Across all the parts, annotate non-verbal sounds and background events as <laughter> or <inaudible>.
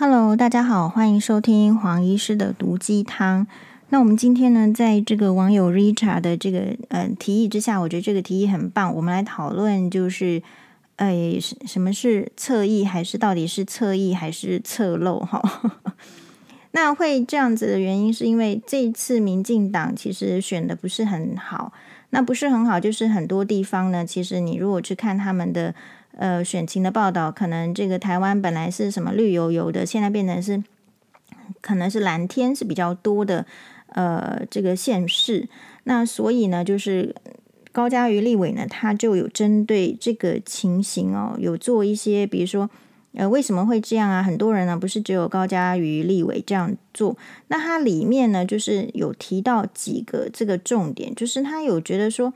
Hello，大家好，欢迎收听黄医师的毒鸡汤。那我们今天呢，在这个网友 Richard 的这个呃提议之下，我觉得这个提议很棒。我们来讨论，就是诶，什么是侧翼，还是到底是侧翼还是侧漏？哈，<laughs> 那会这样子的原因，是因为这次民进党其实选的不是很好。那不是很好，就是很多地方呢，其实你如果去看他们的。呃，选情的报道，可能这个台湾本来是什么绿油油的，现在变成是可能是蓝天是比较多的，呃，这个县市。那所以呢，就是高嘉瑜立委呢，他就有针对这个情形哦，有做一些，比如说，呃，为什么会这样啊？很多人呢，不是只有高嘉瑜立委这样做，那他里面呢，就是有提到几个这个重点，就是他有觉得说，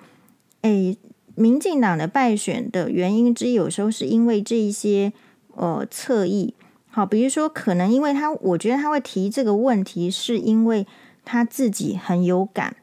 哎。民进党的败选的原因之一，有时候是因为这一些呃侧翼，好，比如说可能因为他，我觉得他会提这个问题，是因为他自己很有感。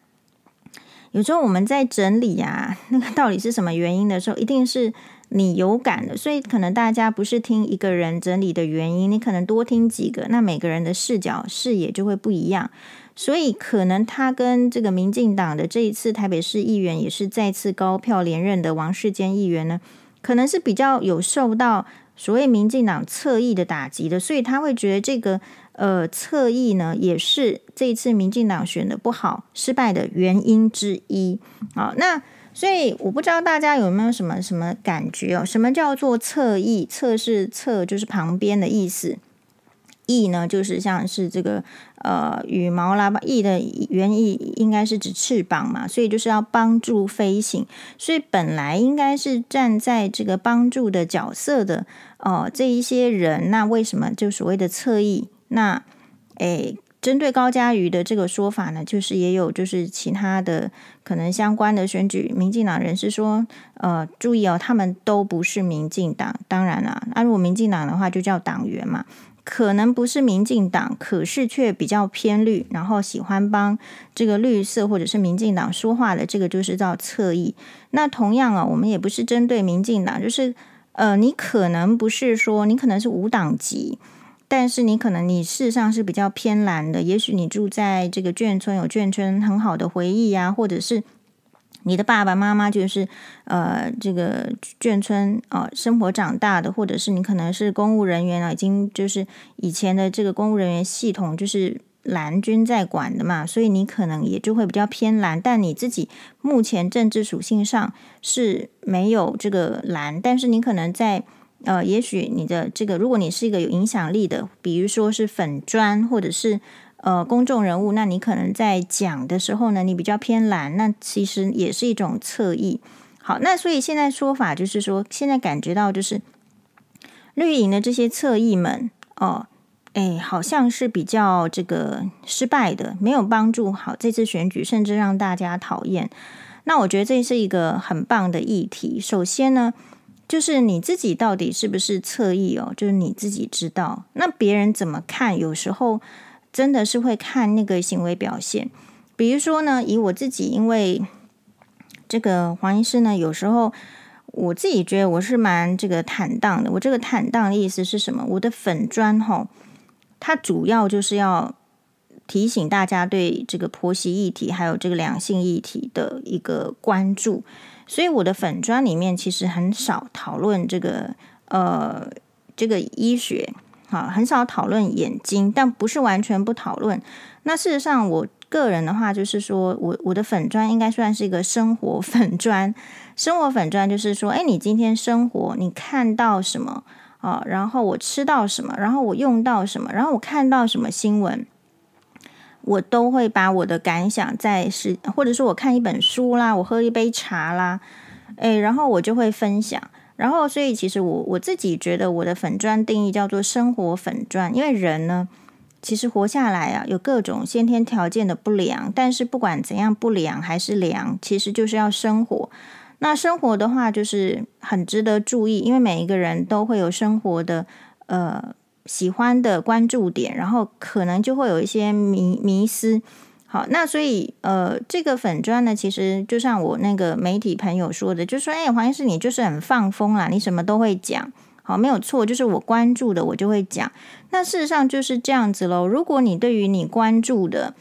有时候我们在整理啊，那个到底是什么原因的时候，一定是你有感的，所以可能大家不是听一个人整理的原因，你可能多听几个，那每个人的视角视野就会不一样。所以可能他跟这个民进党的这一次台北市议员也是再次高票连任的王世坚议员呢，可能是比较有受到所谓民进党侧翼的打击的，所以他会觉得这个呃侧翼呢也是这一次民进党选的不好失败的原因之一。好，那所以我不知道大家有没有什么什么感觉哦？什么叫做侧翼？侧是侧就是旁边的意思。翼呢，就是像是这个呃羽毛啦，翼的原意应该是指翅膀嘛，所以就是要帮助飞行，所以本来应该是站在这个帮助的角色的哦、这一些人，那为什么就所谓的侧翼？那诶，针对高嘉瑜的这个说法呢，就是也有就是其他的可能相关的选举民进党人士说，呃，注意哦，他们都不是民进党，当然啦，那如果民进党的话就叫党员嘛。可能不是民进党，可是却比较偏绿，然后喜欢帮这个绿色或者是民进党说话的，这个就是叫侧翼。那同样啊，我们也不是针对民进党，就是呃，你可能不是说你可能是无党籍，但是你可能你事实上是比较偏蓝的，也许你住在这个眷村，有眷村很好的回忆呀、啊，或者是。你的爸爸妈妈就是呃这个眷村啊、生活长大的，或者是你可能是公务人员啊，已经就是以前的这个公务人员系统就是蓝军在管的嘛，所以你可能也就会比较偏蓝。但你自己目前政治属性上是没有这个蓝，但是你可能在呃，也许你的这个，如果你是一个有影响力的，比如说是粉砖或者是。呃，公众人物，那你可能在讲的时候呢，你比较偏蓝，那其实也是一种侧翼。好，那所以现在说法就是说，现在感觉到就是绿营的这些侧翼们，哦，哎，好像是比较这个失败的，没有帮助好这次选举，甚至让大家讨厌。那我觉得这是一个很棒的议题。首先呢，就是你自己到底是不是侧翼哦，就是你自己知道。那别人怎么看？有时候。真的是会看那个行为表现，比如说呢，以我自己，因为这个黄医师呢，有时候我自己觉得我是蛮这个坦荡的。我这个坦荡的意思是什么？我的粉砖吼，它主要就是要提醒大家对这个婆媳议题还有这个两性议题的一个关注，所以我的粉专里面其实很少讨论这个呃这个医学。好，很少讨论眼睛，但不是完全不讨论。那事实上，我个人的话，就是说我我的粉专应该算是一个生活 <laughs> 粉专。生活粉专就是说，哎，你今天生活你看到什么啊？然后我吃到什么，然后我用到什么，然后我看到什么新闻，我都会把我的感想在是，或者说我看一本书啦，我喝一杯茶啦，哎，然后我就会分享。然后，所以其实我我自己觉得我的粉砖定义叫做生活粉砖，因为人呢，其实活下来啊，有各种先天条件的不良，但是不管怎样不良还是良，其实就是要生活。那生活的话，就是很值得注意，因为每一个人都会有生活的呃喜欢的关注点，然后可能就会有一些迷迷思。好，那所以呃，这个粉砖呢，其实就像我那个媒体朋友说的，就说，哎，黄医师，你就是很放风啦，你什么都会讲。好，没有错，就是我关注的，我就会讲。那事实上就是这样子喽。如果你对于你关注的，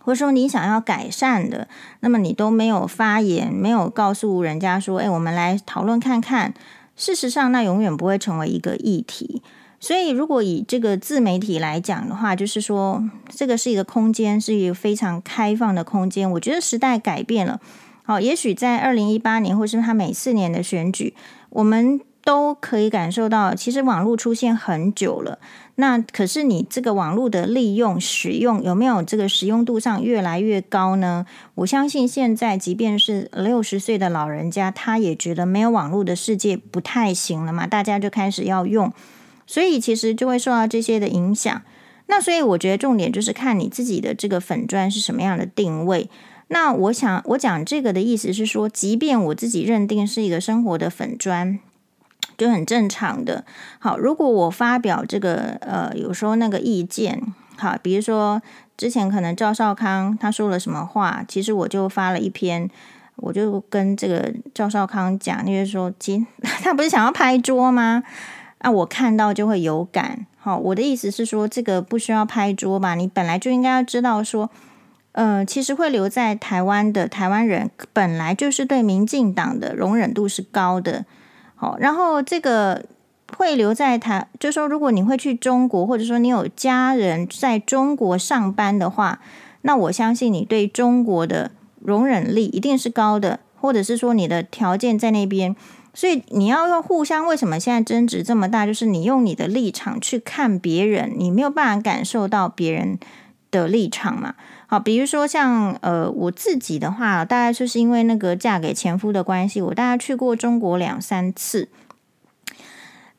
或者说你想要改善的，那么你都没有发言，没有告诉人家说，哎，我们来讨论看看。事实上，那永远不会成为一个议题。所以，如果以这个自媒体来讲的话，就是说，这个是一个空间，是一个非常开放的空间。我觉得时代改变了。好，也许在二零一八年，或是他每四年的选举，我们都可以感受到，其实网络出现很久了。那可是你这个网络的利用、使用有没有这个使用度上越来越高呢？我相信现在，即便是六十岁的老人家，他也觉得没有网络的世界不太行了嘛。大家就开始要用。所以其实就会受到这些的影响。那所以我觉得重点就是看你自己的这个粉砖是什么样的定位。那我想我讲这个的意思是说，即便我自己认定是一个生活的粉砖，就很正常的。好，如果我发表这个呃，有时候那个意见，好，比如说之前可能赵少康他说了什么话，其实我就发了一篇，我就跟这个赵少康讲，就是说，今 <laughs> 他不是想要拍桌吗？那、我看到就会有感，好，我的意思是说，这个不需要拍桌吧？你本来就应该要知道说，呃，其实会留在台湾的台湾人本来就是对民进党的容忍度是高的，好，然后这个会留在台，就说如果你会去中国，或者说你有家人在中国上班的话，那我相信你对中国的容忍力一定是高的，或者是说你的条件在那边。所以你要用互相，为什么现在争执这么大？就是你用你的立场去看别人，你没有办法感受到别人的立场嘛。好，比如说像呃我自己的话，大概就是因为那个嫁给前夫的关系，我大概去过中国两三次，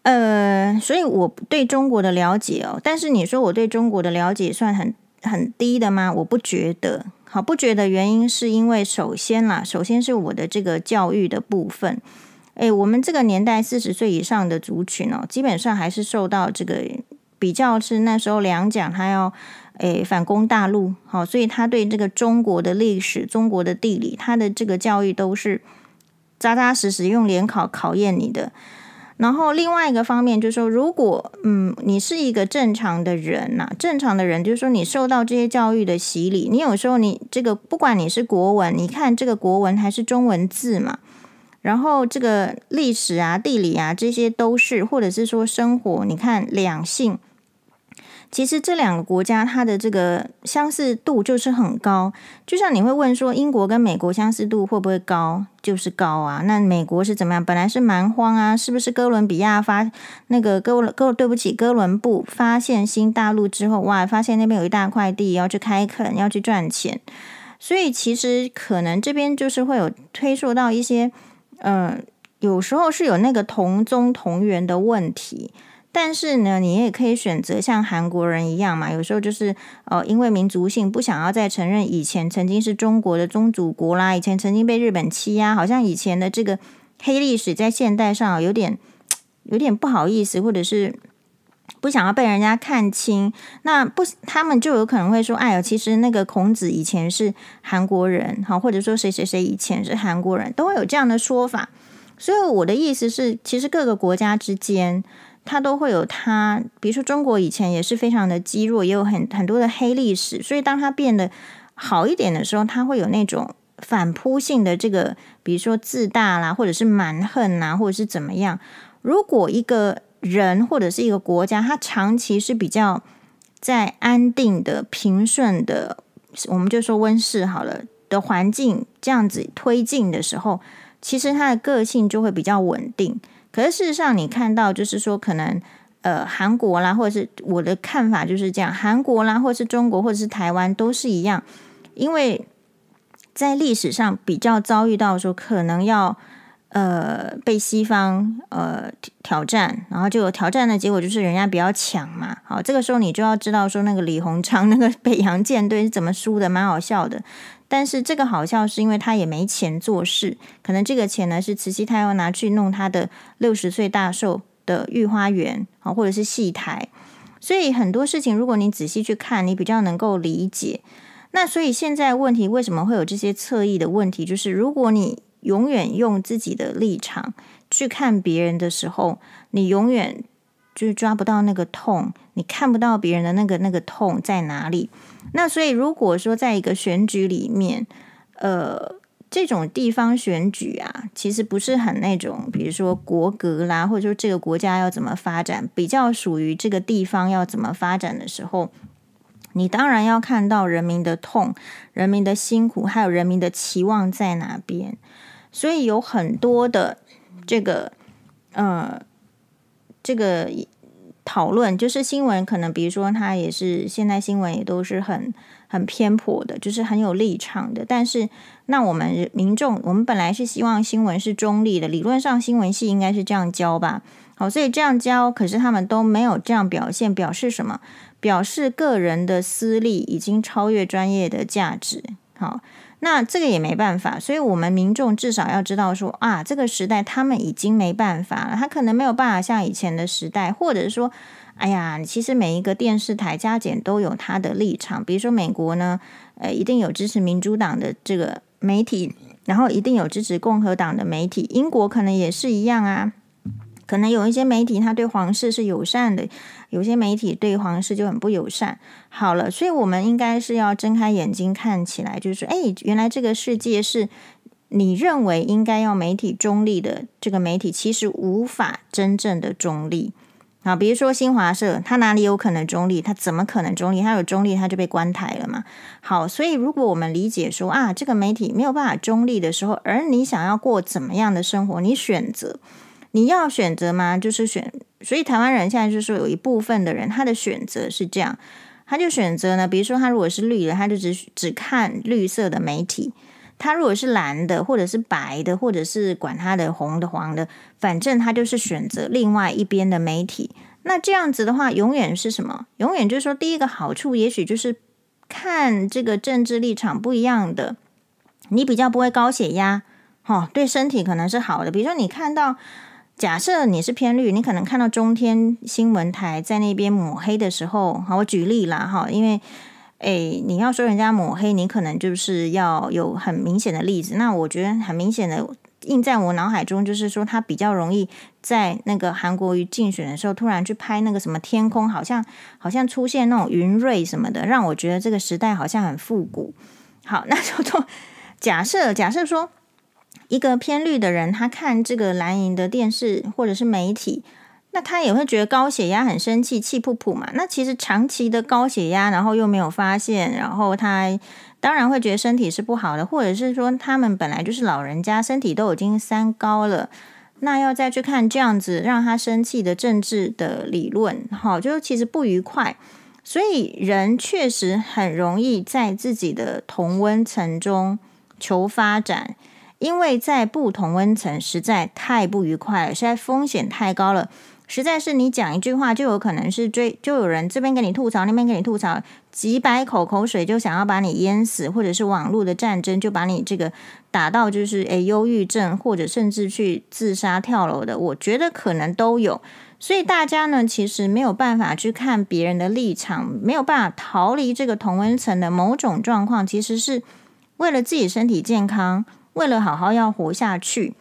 呃，所以我对中国的了解哦，但是你说我对中国的了解算很很低的吗？我不觉得。好，不觉得原因是因为首先啦，首先是我的这个教育的部分。诶，我们这个年代四十岁以上的族群哦，基本上还是受到这个比较是那时候两蒋他要诶反攻大陆，好，所以他对这个中国的历史、中国的地理，他的这个教育都是扎扎实实用联考考验你的。然后另外一个方面就是说，如果嗯你是一个正常的人呐，正常的人就是说你受到这些教育的洗礼，你有时候你这个不管你是国文，你看这个国文还是中文字嘛。然后这个历史啊、地理啊，这些都是，或者是说生活，你看两性，其实这两个国家它的这个相似度就是很高。就像你会问说，英国跟美国相似度会不会高？就是高啊。那美国是怎么样？本来是蛮荒啊，是不是？哥伦比亚发那个哥伦哥，对不起，哥伦布发现新大陆之后，哇，发现那边有一大块地要去开垦，要去赚钱。所以其实可能这边就是会有推溯到一些。嗯，有时候是有那个同宗同源的问题，但是呢，你也可以选择像韩国人一样嘛。有时候就是呃，因为民族性不想要再承认以前曾经是中国的宗主国啦，以前曾经被日本欺压，好像以前的这个黑历史在现代上有点有点不好意思，或者是不想要被人家看清。那不，他们就有可能会说：“哎呦，其实那个孔子以前是韩国人，好，或者说谁谁谁以前是韩国人，都会有这样的说法。”所以我的意思是，其实各个国家之间，它都会有它，比如说中国以前也是非常的积弱，也有很很多的黑历史。所以当它变得好一点的时候，它会有那种反扑性的这个，比如说自大啦，或者是蛮横呐，或者是怎么样。如果一个人或者是一个国家，它长期是比较在安定的、平顺的，我们就说温室好了的环境这样子推进的时候。其实他的个性就会比较稳定，可是事实上你看到就是说，可能呃韩国啦，或者是我的看法就是这样，韩国啦，或者是中国，或者是台湾都是一样，因为在历史上比较遭遇到说可能要呃被西方呃挑战，然后就有挑战的结果就是人家比较强嘛，好，这个时候你就要知道说那个李鸿章那个北洋舰队是怎么输的，蛮好笑的。但是这个好笑是因为他也没钱做事，可能这个钱呢是慈禧太后拿去弄他的六十岁大寿的御花园啊，或者是戏台，所以很多事情如果你仔细去看，你比较能够理解。那所以现在问题为什么会有这些侧翼的问题？就是如果你永远用自己的立场去看别人的时候，你永远就抓不到那个痛，你看不到别人的那个那个痛在哪里。那所以如果说在一个选举里面，呃。这种地方选举啊，其实不是很那种，比如说国格啦，或者说这个国家要怎么发展，比较属于这个地方要怎么发展的时候，你当然要看到人民的痛、人民的辛苦，还有人民的期望在哪边。所以有很多的这个，呃，这个讨论，就是新闻可能，比如说它也是现在新闻也都是很。很偏颇的，就是很有立场的。但是，那我们民众，我们本来是希望新闻是中立的，理论上新闻系应该是这样教吧？好，所以这样教，可是他们都没有这样表现，表示什么？表示个人的私利已经超越专业的价值。好，那这个也没办法，所以我们民众至少要知道说啊，这个时代他们已经没办法了，他可能没有办法像以前的时代，或者说。哎呀，其实每一个电视台加减都有他的立场。比如说美国呢，呃，一定有支持民主党的这个媒体，然后一定有支持共和党的媒体。英国可能也是一样啊，可能有一些媒体他对皇室是友善的，有些媒体对皇室就很不友善。好了，所以我们应该是要睁开眼睛看起来，就是说，哎，原来这个世界是你认为应该要媒体中立的这个媒体，其实无法真正的中立。啊，比如说新华社，它哪里有可能中立？它怎么可能中立？它有中立，它就被关台了嘛。好，所以如果我们理解说啊，这个媒体没有办法中立的时候，而你想要过怎么样的生活，你选择，你要选择吗？就是选。所以台湾人现在就是说，有一部分的人，他的选择是这样，他就选择呢，比如说他如果是绿的，他就只只看绿色的媒体。他如果是蓝的，或者是白的，或者是管他的红的黄的，反正他就是选择另外一边的媒体。那这样子的话，永远是什么？永远就是说，第一个好处，也许就是看这个政治立场不一样的，你比较不会高血压，哦，对身体可能是好的。比如说，你看到，假设你是偏绿，你可能看到中天新闻台在那边抹黑的时候，好，我举例啦，哈，因为。诶，你要说人家抹黑，你可能就是要有很明显的例子。那我觉得很明显的印在我脑海中，就是说他比较容易在那个韩国瑜竞选的时候，突然去拍那个什么天空，好像好像出现那种云瑞什么的，让我觉得这个时代好像很复古。好，那就做假设假设说一个偏绿的人，他看这个蓝营的电视或者是媒体。那他也会觉得高血压很生气，气噗噗嘛。那其实长期的高血压，然后又没有发现，然后他当然会觉得身体是不好的，或者是说他们本来就是老人家，身体都已经三高了，那要再去看这样子让他生气的政治的理论，好，就其实不愉快。所以人确实很容易在自己的同温层中求发展，因为在不同温层实在太不愉快了，实在风险太高了。实在是你讲一句话，就有可能是追，就有人这边给你吐槽，那边给你吐槽，几百口口水就想要把你淹死，或者是网络的战争就把你这个打到就是诶忧郁症，或者甚至去自杀跳楼的，我觉得可能都有。所以大家呢，其实没有办法去看别人的立场，没有办法逃离这个同温层的某种状况，其实是为了自己身体健康，为了好好要活下去。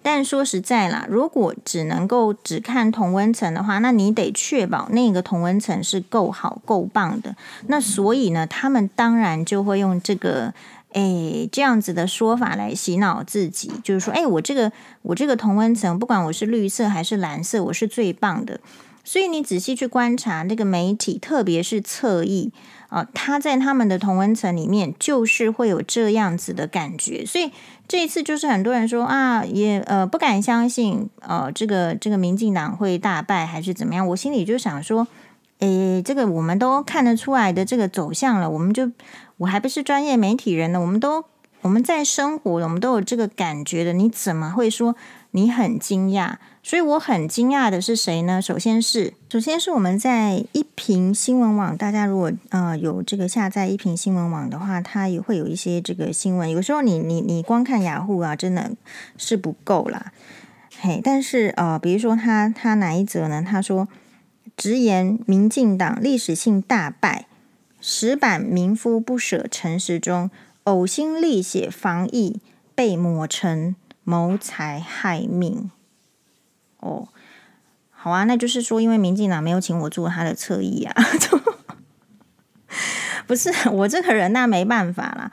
但说实在啦，如果只能够只看同温层的话，那你得确保那个同温层是够好、够棒的。那所以呢，他们当然就会用这个诶这样子的说法来洗脑自己，就是说，诶，我这个我这个同温层，不管我是绿色还是蓝色，我是最棒的。所以你仔细去观察那个媒体，特别是侧翼。啊，他在他们的同温层里面，就是会有这样子的感觉，所以这一次就是很多人说啊，也呃不敢相信，呃，这个这个民进党会大败还是怎么样？我心里就想说，诶，这个我们都看得出来的这个走向了，我们就我还不是专业媒体人呢，我们都我们在生活，我们都有这个感觉的，你怎么会说？你很惊讶，所以我很惊讶的是谁呢？首先是，首先是我们在一屏新闻网，大家如果呃有这个下载一屏新闻网的话，它也会有一些这个新闻。有时候你你你光看雅虎啊，真的是不够啦。嘿，但是呃，比如说他他哪一则呢？他说直言民进党历史性大败，石板民夫不舍陈时中，呕心沥血防疫被抹成。谋财害命。哦，好啊，那就是说，因为民进党没有请我做他的侧翼啊，<laughs> 不是我这个人，那没办法啦。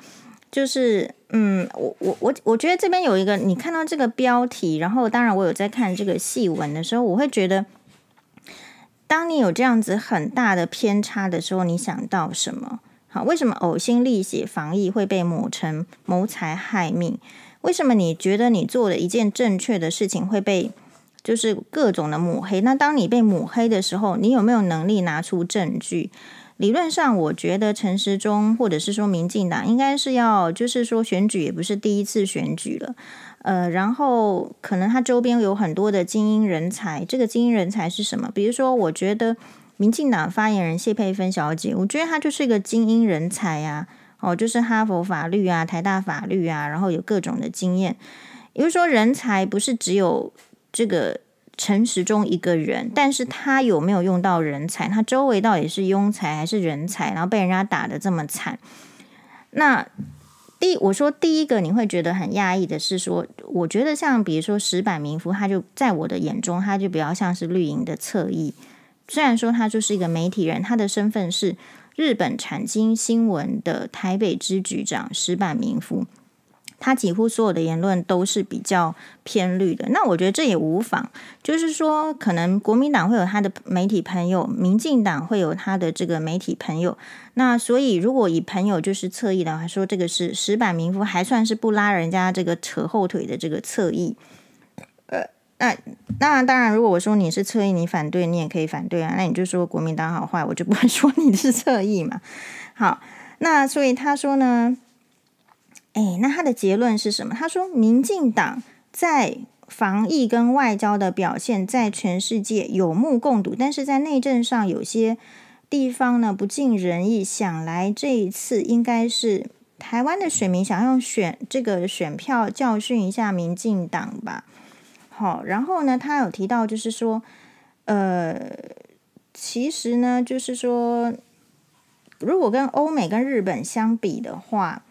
就是，嗯，我我我我觉得这边有一个，你看到这个标题，然后当然我有在看这个细文的时候，我会觉得，当你有这样子很大的偏差的时候，你想到什么？好，为什么呕心沥血防疫会被抹成谋财害命？为什么你觉得你做了一件正确的事情会被就是各种的抹黑？那当你被抹黑的时候，你有没有能力拿出证据？理论上，我觉得陈时中或者是说民进党应该是要，就是说选举也不是第一次选举了，呃，然后可能他周边有很多的精英人才。这个精英人才是什么？比如说，我觉得民进党发言人谢佩芬小姐，我觉得她就是一个精英人才呀，哦，就是哈佛法律啊、台大法律啊，然后有各种的经验。也就是说，人才不是只有这个。陈时中一个人，但是他有没有用到人才？他周围到底是庸才还是人才？然后被人家打得这么惨。那第我说第一个你会觉得很讶异的是说，我觉得像比如说石坂民夫，他就在我的眼中，他就比较像是绿营的侧翼。虽然说他就是一个媒体人，他的身份是日本产经新闻的台北支局长石坂民夫。他几乎所有的言论都是比较偏绿的，那我觉得这也无妨。就是说，可能国民党会有他的媒体朋友，民进党会有他的这个媒体朋友。那所以，如果以朋友就是侧翼的话，说这个是石板民夫，还算是不拉人家这个扯后腿的这个侧翼。呃，那那当然，如果我说你是侧翼，你反对，你也可以反对啊。那你就说国民党好坏，我就不会说你是侧翼嘛。好，那所以他说呢？哎，那他的结论是什么？他说，民进党在防疫跟外交的表现，在全世界有目共睹，但是在内政上有些地方呢不尽人意。想来这一次应该是台湾的选民想用选这个选票教训一下民进党吧。好，然后呢，他有提到就是说，呃，其实呢，就是说，如果跟欧美跟日本相比的话。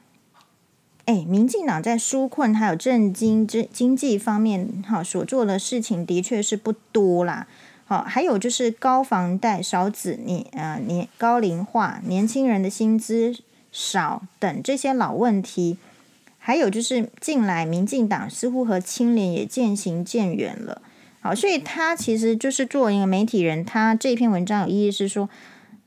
哎，民进党在纾困还有政经这经济方面，哈所做的事情的确是不多啦。好，还有就是高房贷、少子年呃年高龄化、年轻人的薪资少等这些老问题，还有就是近来民进党似乎和清廉也渐行渐远了。好，所以他其实就是作为一个媒体人，他这篇文章有意义是说，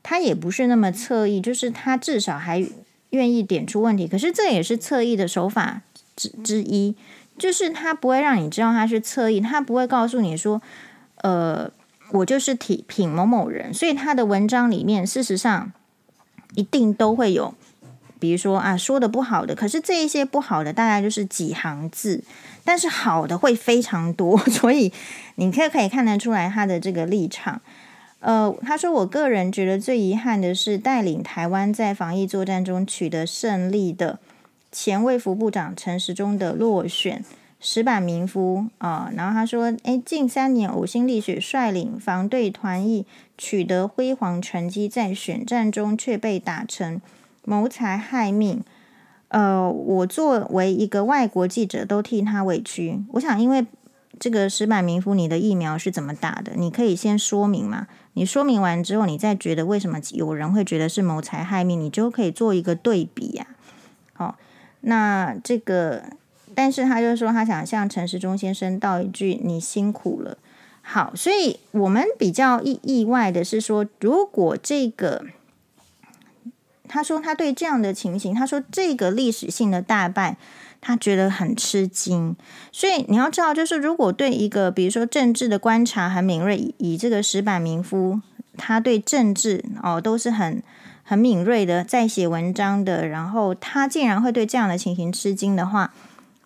他也不是那么侧翼，就是他至少还。愿意点出问题，可是这也是侧翼的手法之之一，就是他不会让你知道他是侧翼，他不会告诉你说，呃，我就是体品某某人，所以他的文章里面事实上一定都会有，比如说啊说的不好的，可是这一些不好的大概就是几行字，但是好的会非常多，<laughs> 所以你可以可以看得出来他的这个立场。呃，他说：“我个人觉得最遗憾的是，带领台湾在防疫作战中取得胜利的前卫福部长陈时中的落选，石坂民夫啊、呃。然后他说：‘诶，近三年呕心沥血率领防队团役取得辉煌成绩，在选战中却被打成谋财害命。’呃，我作为一个外国记者，都替他委屈。我想，因为这个石坂民夫，你的疫苗是怎么打的？你可以先说明吗？”你说明完之后，你再觉得为什么有人会觉得是谋财害命，你就可以做一个对比呀、好，那这个，但是他就说他想向陈时中先生道一句：“你辛苦了。”好，所以我们比较意意外的是说，如果这个，他说他对这样的情形，他说这个历史性的大败。他觉得很吃惊，所以你要知道，就是如果对一个比如说政治的观察很敏锐，以，这个石板民夫，他对政治哦都是很很敏锐的，在写文章的，然后他竟然会对这样的情形吃惊的话，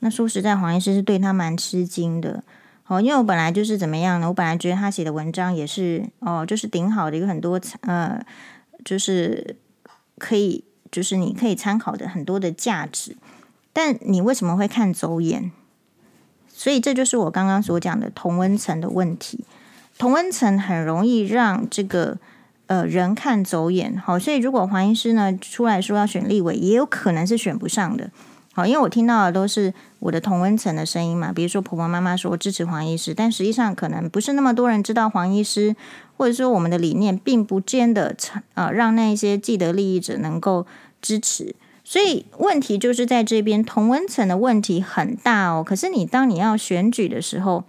那说实在，黄医师是对他蛮吃惊的。哦，因为我本来就是怎么样呢？我本来觉得他写的文章也是哦，就是顶好的，有很多呃，就是可以，就是你可以参考的很多的价值。但你为什么会看走眼？所以这就是我刚刚所讲的同温层的问题。同温层很容易让这个呃人看走眼。好，所以如果黄医师呢出来说要选立委，也有可能是选不上的。好，因为我听到的都是我的同温层的声音嘛，比如说婆婆妈妈说支持黄医师，但实际上可能不是那么多人知道黄医师，或者说我们的理念并不见得呃让那些既得利益者能够支持，所以问题就是在这边同温层的问题很大哦。可是你当你要选举的时候，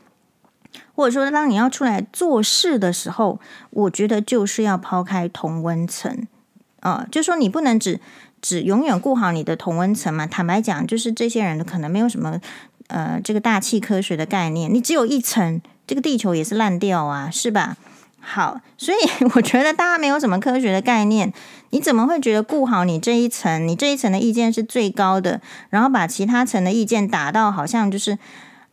或者说当你要出来做事的时候，我觉得就是要抛开同温层啊、就说你不能只。只永远顾好你的同温层嘛？坦白讲，就是这些人可能没有什么呃这个大气科学的概念。你只有一层，这个地球也是烂掉啊，是吧？好，所以 <laughs> 我觉得大家没有什么科学的概念，你怎么会觉得顾好你这一层？你这一层的意见是最高的，然后把其他层的意见打到好像就是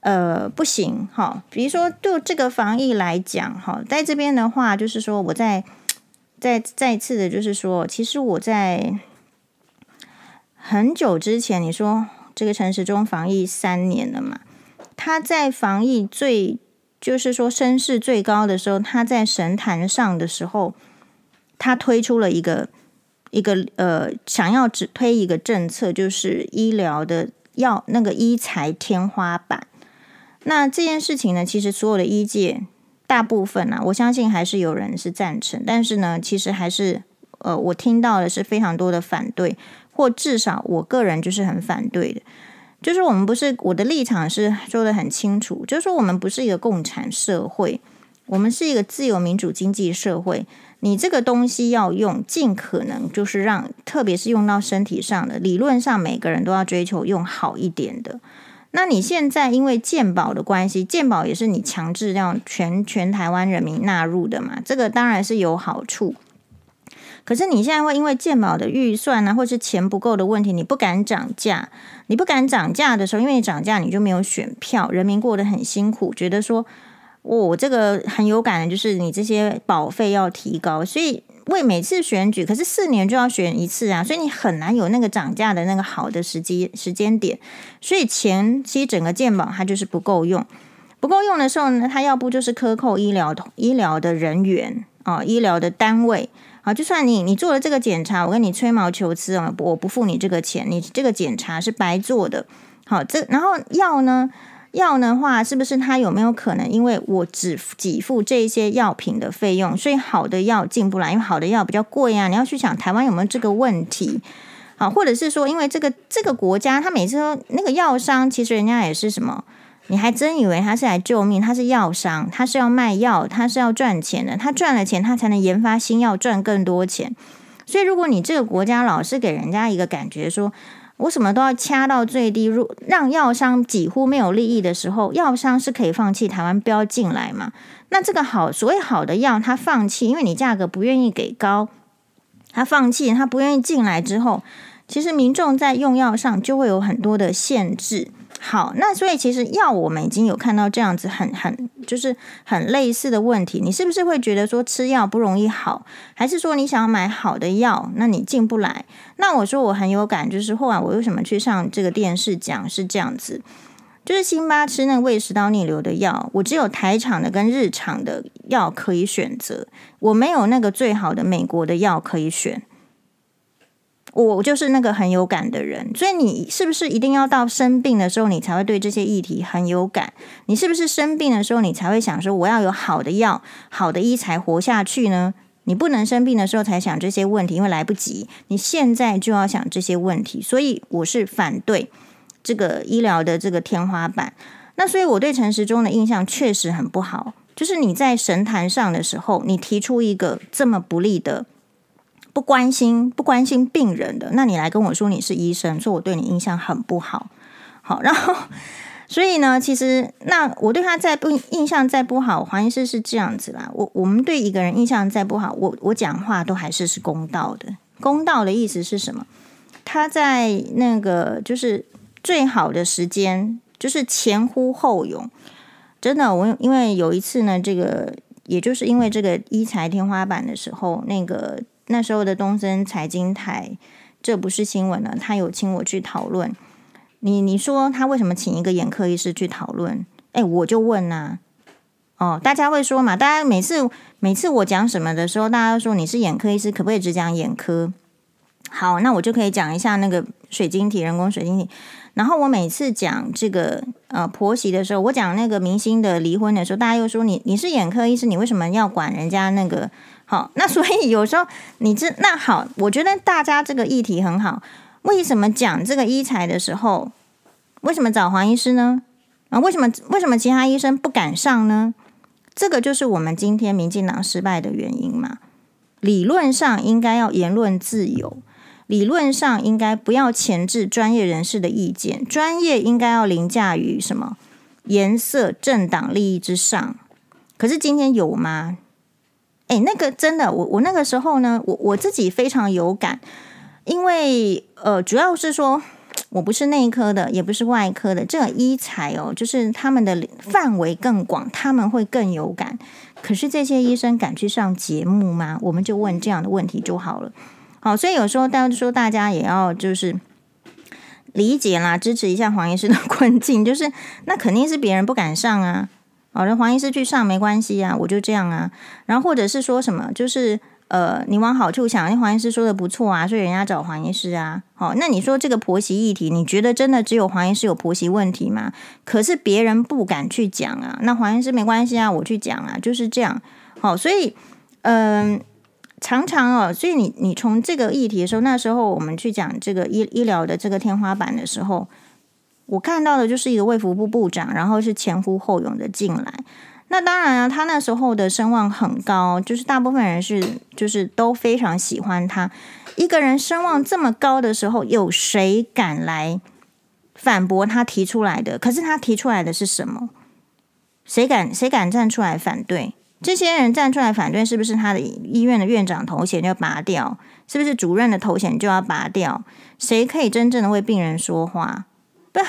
呃不行哈。比如说就这个防疫来讲哈，在这边的话，就是说我在再再次的，就是说，其实我在。很久之前，你说这个城市中防疫三年了嘛？他在防疫最就是说声势最高的时候，他在神坛上的时候，他推出了一个一个呃，想要只推一个政策，就是医疗的药那个医材天花板。那这件事情呢，其实所有的医界大部分啊，我相信还是有人是赞成，但是呢，其实还是呃，我听到的是非常多的反对。或至少我个人就是很反对的，就是我们不是，我的立场是说得很清楚，就是说我们不是一个共产社会，我们是一个自由民主经济社会。你这个东西要用，尽可能就是让，特别是用到身体上的，理论上每个人都要追求用好一点的。那你现在因为健保的关系，健保也是你强制让全全台湾人民纳入的嘛，这个当然是有好处。可是你现在会因为健保的预算、啊，或是钱不够的问题，你不敢涨价。你不敢涨价的时候，因为你涨价你就没有选票，人民过得很辛苦，觉得说，我、这个很有感的，就是你这些保费要提高，所以为每次选举，可是四年就要选一次啊，所以你很难有那个涨价的那个好的时机时间点。所以前期整个健保它就是不够用，不够用的时候呢，它要不就是克扣医疗医疗的人员啊、医疗的单位。好，就算你你做了这个检查，我跟你吹毛求疵啊，我不付你这个钱，你这个检查是白做的。好，这然后药呢，药的话，是不是它有没有可能，因为我只给付这些药品的费用，所以好的药进不来，因为好的药比较贵啊。你要去想台湾有没有这个问题？好，或者是说，因为这个这个国家，他每次都那个药商，其实人家也是什么？你还真以为他是来救命？他是药商，他是要卖药，他是要赚钱的。他赚了钱，他才能研发新药，赚更多钱。所以，如果你这个国家老是给人家一个感觉说，我什么都要掐到最低，如让药商几乎没有利益的时候，药商是可以放弃台湾标进来嘛？那这个好，所谓好的药，他放弃，因为你价格不愿意给高，他放弃，他不愿意进来之后，其实民众在用药上就会有很多的限制。好，那所以其实药我们已经有看到这样子很很就是很类似的问题，你是不是会觉得说吃药不容易好，还是说你想要买好的药，那你进不来？那我说我很有感，就是后来我为什么去上这个电视讲是这样子，就是辛巴吃那个胃食道逆流的药，我只有台厂的跟日厂的药可以选择，我没有那个最好的美国的药可以选。我就是那个很有感的人，所以你是不是一定要到生病的时候，你才会对这些议题很有感？你是不是生病的时候，你才会想说我要有好的药、好的医才活下去呢？你不能生病的时候才想这些问题，因为来不及。你现在就要想这些问题，所以我是反对这个医疗的这个天花板。那所以我对陈时中的印象确实很不好，就是你在神坛上的时候，你提出一个这么不利的。不关心不关心病人的，那你来跟我说你是医生，说我对你印象很不好。好，然后所以呢，其实那我对他再不印象再不好，黄医师是这样子啦。我我们对一个人印象再不好，我我讲话都还是是公道的。公道的意思是什么？他在那个就是最好的时间，就是前呼后拥。真的，我因为有一次呢，这个也就是因为这个医材天花板的时候，那个。那时候的东森财经台，这不是新闻了。他有请我去讨论。你你说他为什么请一个眼科医师去讨论？哎，我就问呐、哦，大家会说嘛？大家每次每次我讲什么的时候，大家都说你是眼科医师，可不可以只讲眼科？好，那我就可以讲一下那个水晶体，人工水晶体。然后我每次讲这个呃婆媳的时候，我讲那个明星的离婚的时候，大家又说你你是眼科医师，你为什么要管人家那个？好，那所以有时候你这那好，我觉得大家这个议题很好。为什么讲这个医材的时候，为什么找黄医师呢？啊，为什么为什么其他医生不敢上呢？这个就是我们今天民进党失败的原因嘛。理论上应该要言论自由。理论上应该不要钳制专业人士的意见，专业应该要凌驾于什么颜色、政党利益之上。可是今天有吗？诶，那个真的，我我那个时候呢，我我自己非常有感，因为呃，主要是说我不是内科的，也不是外科的，这医材哦，就是他们的范围更广，他们会更有感。可是这些医生敢去上节目吗？我们就问这样的问题就好了。好，所以有时候大家说，大家也要就是理解啦，支持一下黄医师的 <laughs> 困境，就是那肯定是别人不敢上啊。好的，黄医师去上没关系啊，我就这样啊。然后或者是说什么，就是呃，你往好处想，那黄医师说的不错啊，所以人家找黄医师啊。好，那你说这个婆媳议题，你觉得真的只有黄医师有婆媳问题吗？可是别人不敢去讲啊，那黄医师没关系啊，我去讲啊，就是这样。好，所以嗯。常常哦，所以你你从这个议题的时候，那时候我们去讲这个医医疗的这个天花板的时候，我看到的就是一个卫福部部长，然后是前呼后拥的进来。那当然啊，他那时候的声望很高，就是大部分人是就是都非常喜欢他。一个人声望这么高的时候，有谁敢来反驳他提出来的？可是他提出来的是什么？谁敢谁敢站出来反对？这些人站出来反对，是不是他的医院的院长头衔就拔掉？是不是主任的头衔就要拔掉？谁可以真正的为病人说话？不，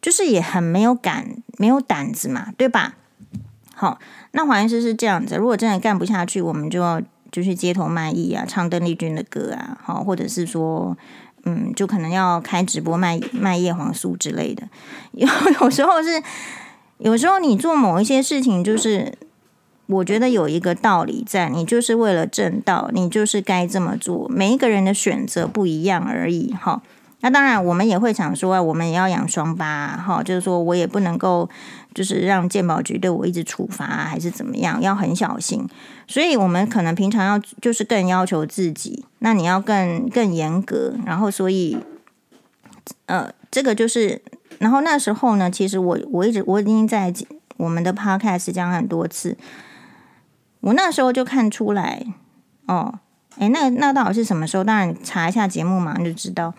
就是也很没有敢，没有胆子嘛，对吧？好，那黄医师是这样子，如果真的干不下去，我们就要就去街头卖艺啊，唱邓丽君的歌啊，好，或者是说，嗯，就可能要开直播卖卖叶黄素之类的。有 <laughs> 有时候是，有时候你做某一些事情，就是。我觉得有一个道理在，你就是为了正道，你就是该这么做。每一个人的选择不一样而已，哈。那当然，我们也会想说，我们也要养双八，哈，就是说我也不能够，就是让健保局对我一直处罚，还是怎么样，要很小心。所以，我们可能平常要就是更要求自己，那你要更更严格。然后，所以，呃，这个就是，然后那时候呢，其实我我一直我已经在我们的 podcast 讲很多次。我那时候就看出来，哦，诶，那那到底是什么时候？当然查一下节目嘛，就知道。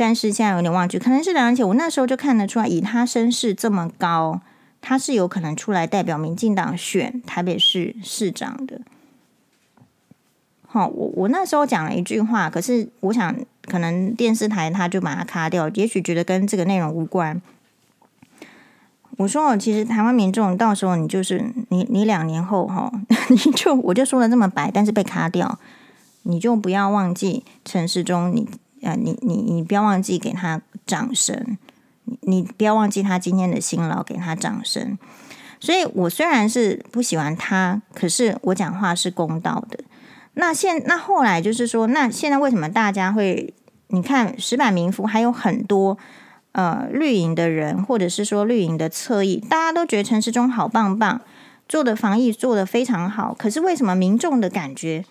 但是现在有点忘记，可能是两年前。我那时候就看得出来，以他身世这么高，他是有可能出来代表民进党选台北市市长的。好，我我那时候讲了一句话，可是我想可能电视台他就把它卡掉，也许觉得跟这个内容无关。我说，其实台湾民众到时候你就是你，你两年后哈，<laughs> 你就我就说的这么白，但是被卡掉，你就不要忘记陈时中，你啊，你你你不要忘记给他掌声，你你不要忘记他今天的辛劳，给他掌声。所以我虽然是不喜欢他，可是我讲话是公道的。那现那后来就是说，那现在为什么大家会你看石板民夫还有很多。呃，绿营的人，或者是说绿营的侧翼，大家都觉得陈时中好棒棒，做的防疫做得非常好。可是为什么民众的感觉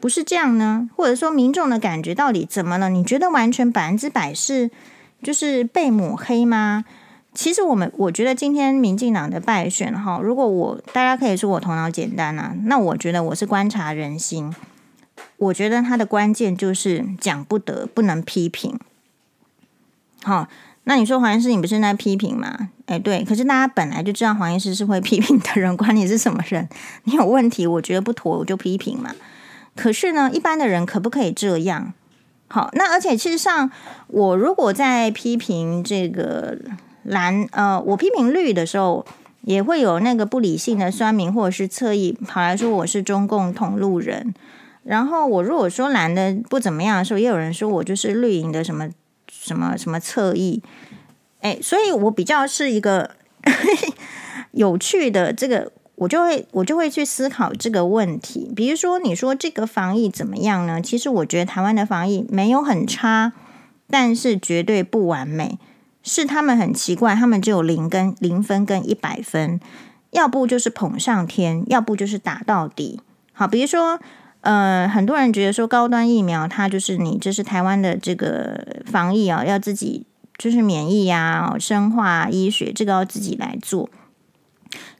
不是这样呢？或者说民众的感觉到底怎么了？你觉得完全百分之百是就是被抹黑吗？其实我们我觉得今天民进党的败选哈，如果我大家可以说我头脑简单啊，那我觉得我是观察人心，我觉得他的关键就是讲不得，不能批评，好。那你说黄医师，你不是在批评吗？诶，对，可是大家本来就知道黄医师是会批评的人，管你是什么人，你有问题，我觉得不妥，我就批评嘛。可是呢，一般的人可不可以这样？好，那而且其实上，我如果在批评这个蓝，呃，我批评绿的时候，也会有那个不理性的酸民或者是侧翼跑来说我是中共同路人。然后我如果说蓝的不怎么样的时候，也有人说我就是绿营的什么。什么什么侧翼？哎，所以我比较是一个 <laughs> 有趣的这个我就会我就会去思考这个问题。比如说，你说这个防疫怎么样呢？其实我觉得台湾的防疫没有很差，但是绝对不完美。是他们很奇怪，他们只有零跟零分跟一百分，要不就是捧上天，要不就是打到底。好，比如说，呃，很多人觉得说高端疫苗，它就是你这是台湾的这个防疫啊，要自己就是免疫呀、啊、生化医学这个要自己来做。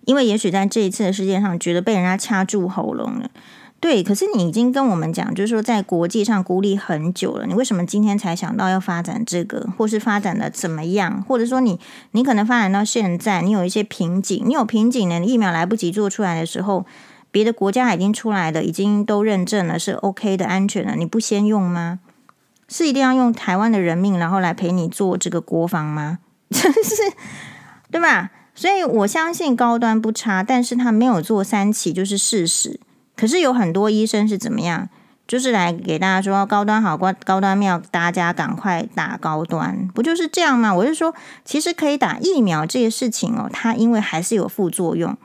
因为也许在这一次的事件上，觉得被人家掐住喉咙了，对。可是你已经跟我们讲，就是说在国际上孤立很久了，你为什么今天才想到要发展这个，或是发展的怎么样？或者说你你可能发展到现在，你有一些瓶颈，你有瓶颈呢？疫苗来不及做出来的时候，别的国家已经出来的，已经都认证了是 OK 的、安全的，你不先用吗？是一定要用台湾的人命，然后来陪你做这个国防吗？<laughs> 真是，对吧？所以我相信高端不差，但是他没有做三期就是事实。可是有很多医生是怎么样，就是来给大家说高端好，高高端妙，大家赶快打高端，不就是这样吗？我是说，其实可以打疫苗这些事情哦，它因为还是有副作用。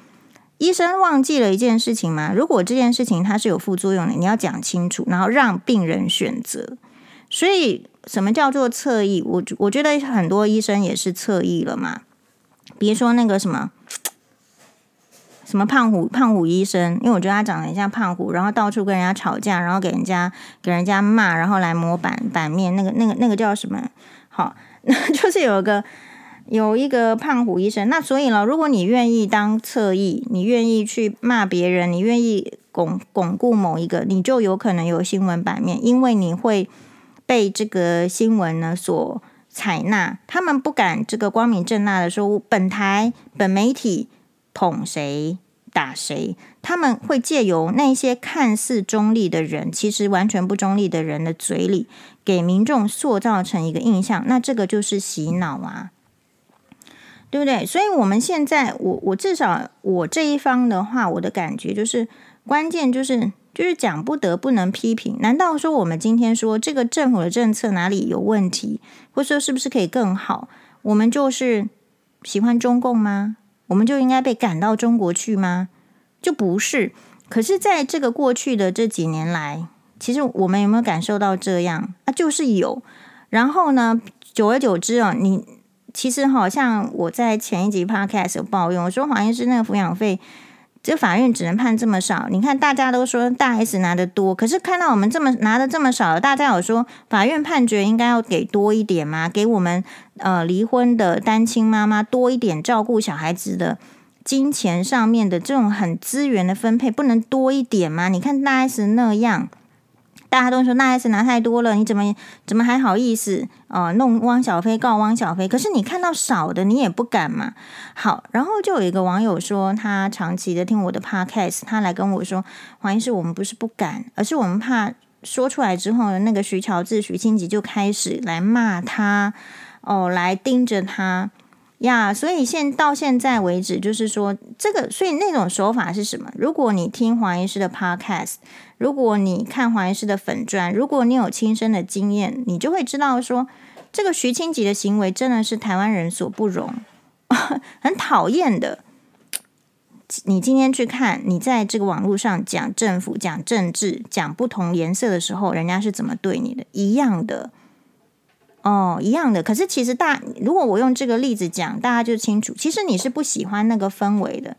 医生忘记了一件事情吗？如果这件事情它是有副作用的，你要讲清楚，然后让病人选择。所以什么叫做侧翼？我我觉得很多医生也是侧翼了嘛。别说那个什么什么胖虎胖虎医生，因为我觉得他长得很像胖虎，然后到处跟人家吵架，然后给人家给人家骂，然后来模板版面。那个那个那个叫什么？好，<laughs> 那就是有个有一个胖虎医生。那所以呢，如果你愿意当侧翼，你愿意去骂别人，你愿意巩巩固某一个，你就有可能有新闻版面，因为你会被这个新闻呢所。采纳，他们不敢这个光明正大的说，本台本媒体捧谁打谁，他们会借由那些看似中立的人，其实完全不中立的人的嘴里，给民众塑造成一个印象，那这个就是洗脑啊，对不对？所以我们现在，我我至少我这一方的话，我的感觉就是，关键就是。就是讲不得不能批评，难道说我们今天说这个政府的政策哪里有问题，或者说是不是可以更好？我们就是喜欢中共吗？我们就应该被赶到中国去吗？就不是。可是，在这个过去的这几年来，其实我们有没有感受到这样啊？就是有。然后呢，久而久之啊，你其实好像我在前一集 Podcast 有抱怨，我说黄医师那个抚养费。这法院只能判这么少，你看大家都说大 S 拿的多，可是看到我们这么拿的这么少，大家有说法院判决应该要给多一点吗？给我们呃离婚的单亲妈妈多一点照顾小孩子的金钱上面的这种很资源的分配，不能多一点吗？你看大 S 那样。大家都说那 S 拿太多了，你怎么怎么还好意思哦、呃？弄汪小菲告汪小菲，可是你看到少的你也不敢嘛。好，然后就有一个网友说，他长期的听我的 Podcast，他来跟我说，黄医师，我们不是不敢，而是我们怕说出来之后，那个徐乔治、徐清吉就开始来骂他哦，来盯着他。呀，所以现到现在为止，就是说这个，所以那种手法是什么？如果你听黄医师的 podcast，如果你看黄医师的粉砖，如果你有亲身的经验，你就会知道说，这个徐清吉的行为真的是台湾人所不容，<laughs> 很讨厌的。你今天去看，你在这个网络上讲政府、讲政治、讲不同颜色的时候，人家是怎么对你的？一样的。哦，一样的。可是其实大，如果我用这个例子讲，大家就清楚。其实你是不喜欢那个氛围的，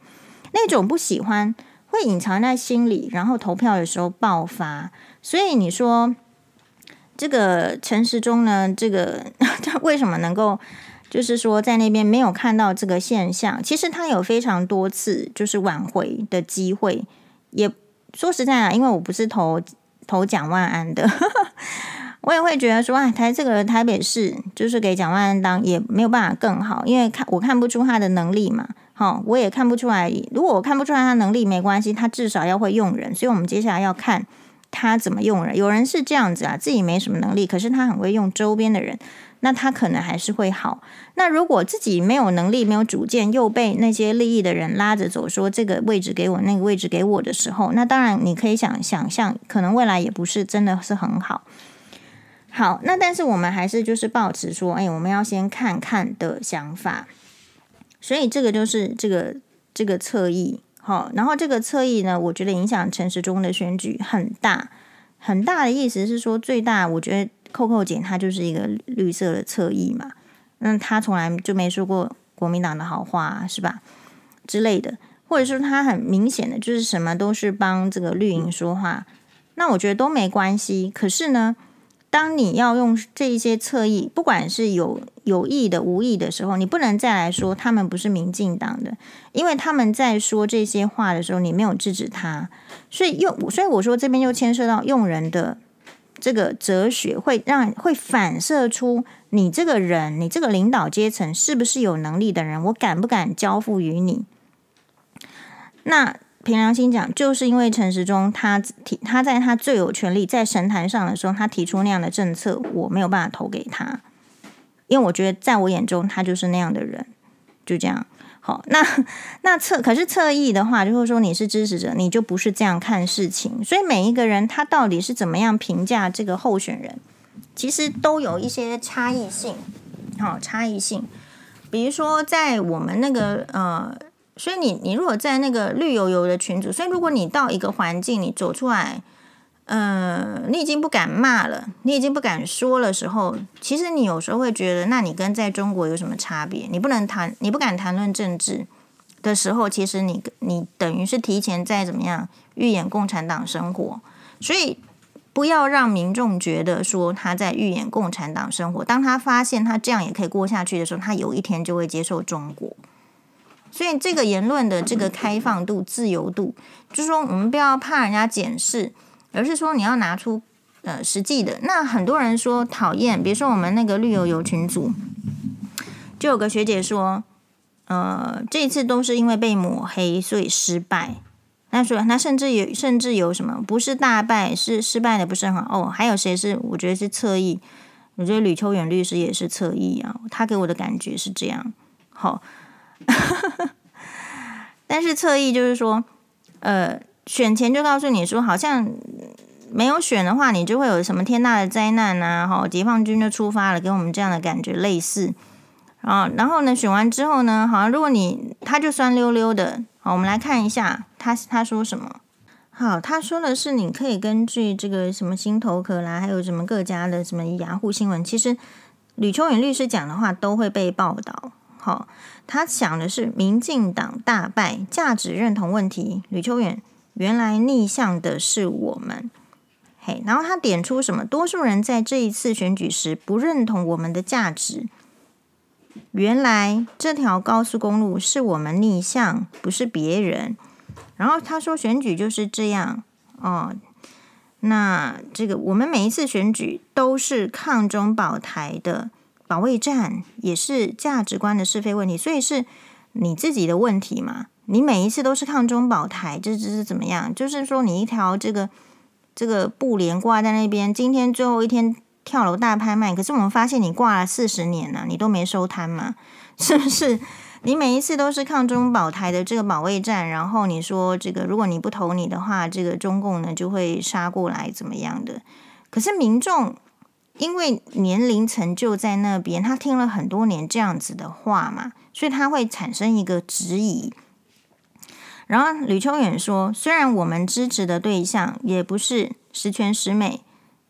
那种不喜欢会隐藏在心里，然后投票的时候爆发。所以你说这个陈时中呢，这个 <laughs> 他为什么能够，就是说在那边没有看到这个现象？其实他有非常多次就是挽回的机会。也说实在啊，因为我不是投投蒋万安的。<laughs> 我也会觉得说，哎，台这个台北市就是给蒋万安当也没有办法更好，因为看我看不出他的能力嘛，好，我也看不出来。如果我看不出来他能力没关系，他至少要会用人，所以我们接下来要看他怎么用人。有人是这样子啊，自己没什么能力，可是他很会用周边的人，那他可能还是会好。那如果自己没有能力、没有主见，又被那些利益的人拉着走，说这个位置给我，那个位置给我的时候，那当然你可以想想象，可能未来也不是真的是很好。好，那但是我们还是就是抱持说，哎，我们要先看看的想法，所以这个就是这个这个侧翼好，然后这个侧翼呢，我觉得影响陈时中的选举很大，很大的意思是说最大，我觉得扣扣姐她就是一个绿色的侧翼嘛，那她从来就没说过国民党的好话，是吧？之类的，或者说她很明显的就是什么都是帮这个绿营说话，那我觉得都没关系。可是呢，当你要用这一些侧翼，不管是有有意的、无意的时候，你不能再来说他们不是民进党的，因为他们在说这些话的时候，你没有制止他，所以用，所以我说这边又牵涉到用人的这个哲学，会让会反射出你这个人，你这个领导阶层是不是有能力的人，我敢不敢交付于你？那。凭良心讲，就是因为陈时中他提他在他最有权力在神坛上的时候，他提出那样的政策，我没有办法投给他，因为我觉得在我眼中他就是那样的人，就这样。好，那 <laughs> 那侧可是侧翼的话，就是说你是支持者，你就不是这样看事情。所以每一个人他到底是怎么样评价这个候选人，其实都有一些差异性。好，差异性，比如说在我们那个呃。所以你你如果在那个绿油油的群组，所以如果你到一个环境，你走出来，呃，你已经不敢骂了，你已经不敢说了时候，其实你有时候会觉得，那你跟在中国有什么差别？你不能谈，你不敢谈论政治的时候，其实你你等于是提前在怎么样预演共产党生活。所以不要让民众觉得说他在预演共产党生活，当他发现他这样也可以过下去的时候，他有一天就会接受中国。所以这个言论的这个开放度、自由度，就是说我们不要怕人家检视，而是说你要拿出呃实际的。那很多人说讨厌，比如说我们那个绿油油群组，就有个学姐说，呃，这一次都是因为被抹黑，所以失败。那说那甚至有甚至有什么不是大败，是失败的不是很好哦。还有谁是我觉得是侧翼？我觉得吕秋远律师也是侧翼啊，他给我的感觉是这样。好。<laughs> 但是侧翼就是说，呃，选前就告诉你说，好像没有选的话，你就会有什么天大的灾难呐，哈，解放军就出发了，给我们这样的感觉类似啊。然后呢，选完之后呢，好像如果你他就酸溜溜的，好，我们来看一下他他说什么。好，他说的是你可以根据这个什么新头壳啦，还有什么各家的什么雅虎新闻，其实吕秋远律师讲的话都会被报道。好，他想的是民进党大败，价值认同问题。吕秋远原来逆向的是我们，嘿，然后他点出什么？多数人在这一次选举时不认同我们的价值。原来这条高速公路是我们逆向，不是别人。然后他说选举就是这样哦。那这个我们每一次选举都是抗中保台的。保卫战也是价值观的是非问题，所以是你自己的问题嘛？你每一次都是抗中保台，这这是怎么样？就是说你一条这个这个布帘挂在那边，今天最后一天跳楼大拍卖，可是我们发现你挂了四十年了，你都没收摊嘛？<laughs> 是不是？你每一次都是抗中保台的这个保卫战，然后你说这个如果你不投你的话，这个中共呢就会杀过来怎么样的？可是民众。因为年龄层就在那边，他听了很多年这样子的话嘛，所以他会产生一个质疑。然后吕秋远说：“虽然我们支持的对象也不是十全十美，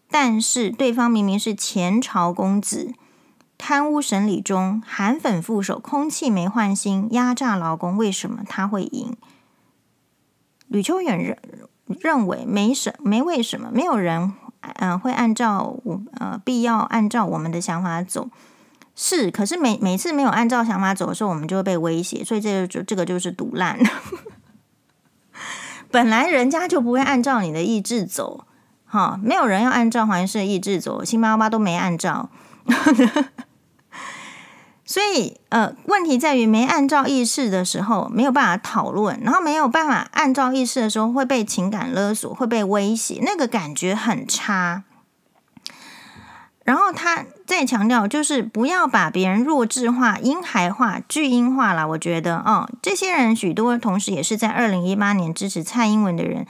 但是对方明明是前朝公子，贪污审理中，韩粉副手，空气没换新，压榨劳工，为什么他会赢？”吕秋远认认为没什没为什么，没有人。嗯、会按照我呃必要按照我们的想法走，是，可是每每次没有按照想法走的时候，我们就会被威胁，所以这个就这个就是毒烂。<laughs> 本来人家就不会按照你的意志走，哈，没有人要按照黄医师的意志走，新妈妈都没按照。所以，呃，问题在于没按照议事的时候没有办法讨论，然后没有办法按照议事的时候会被情感勒索，会被威胁，那个感觉很差。然后他再强调，就是不要把别人弱智化、婴孩化、巨婴化了。我觉得，哦，这些人许多同时也是在二零一八年支持蔡英文的人，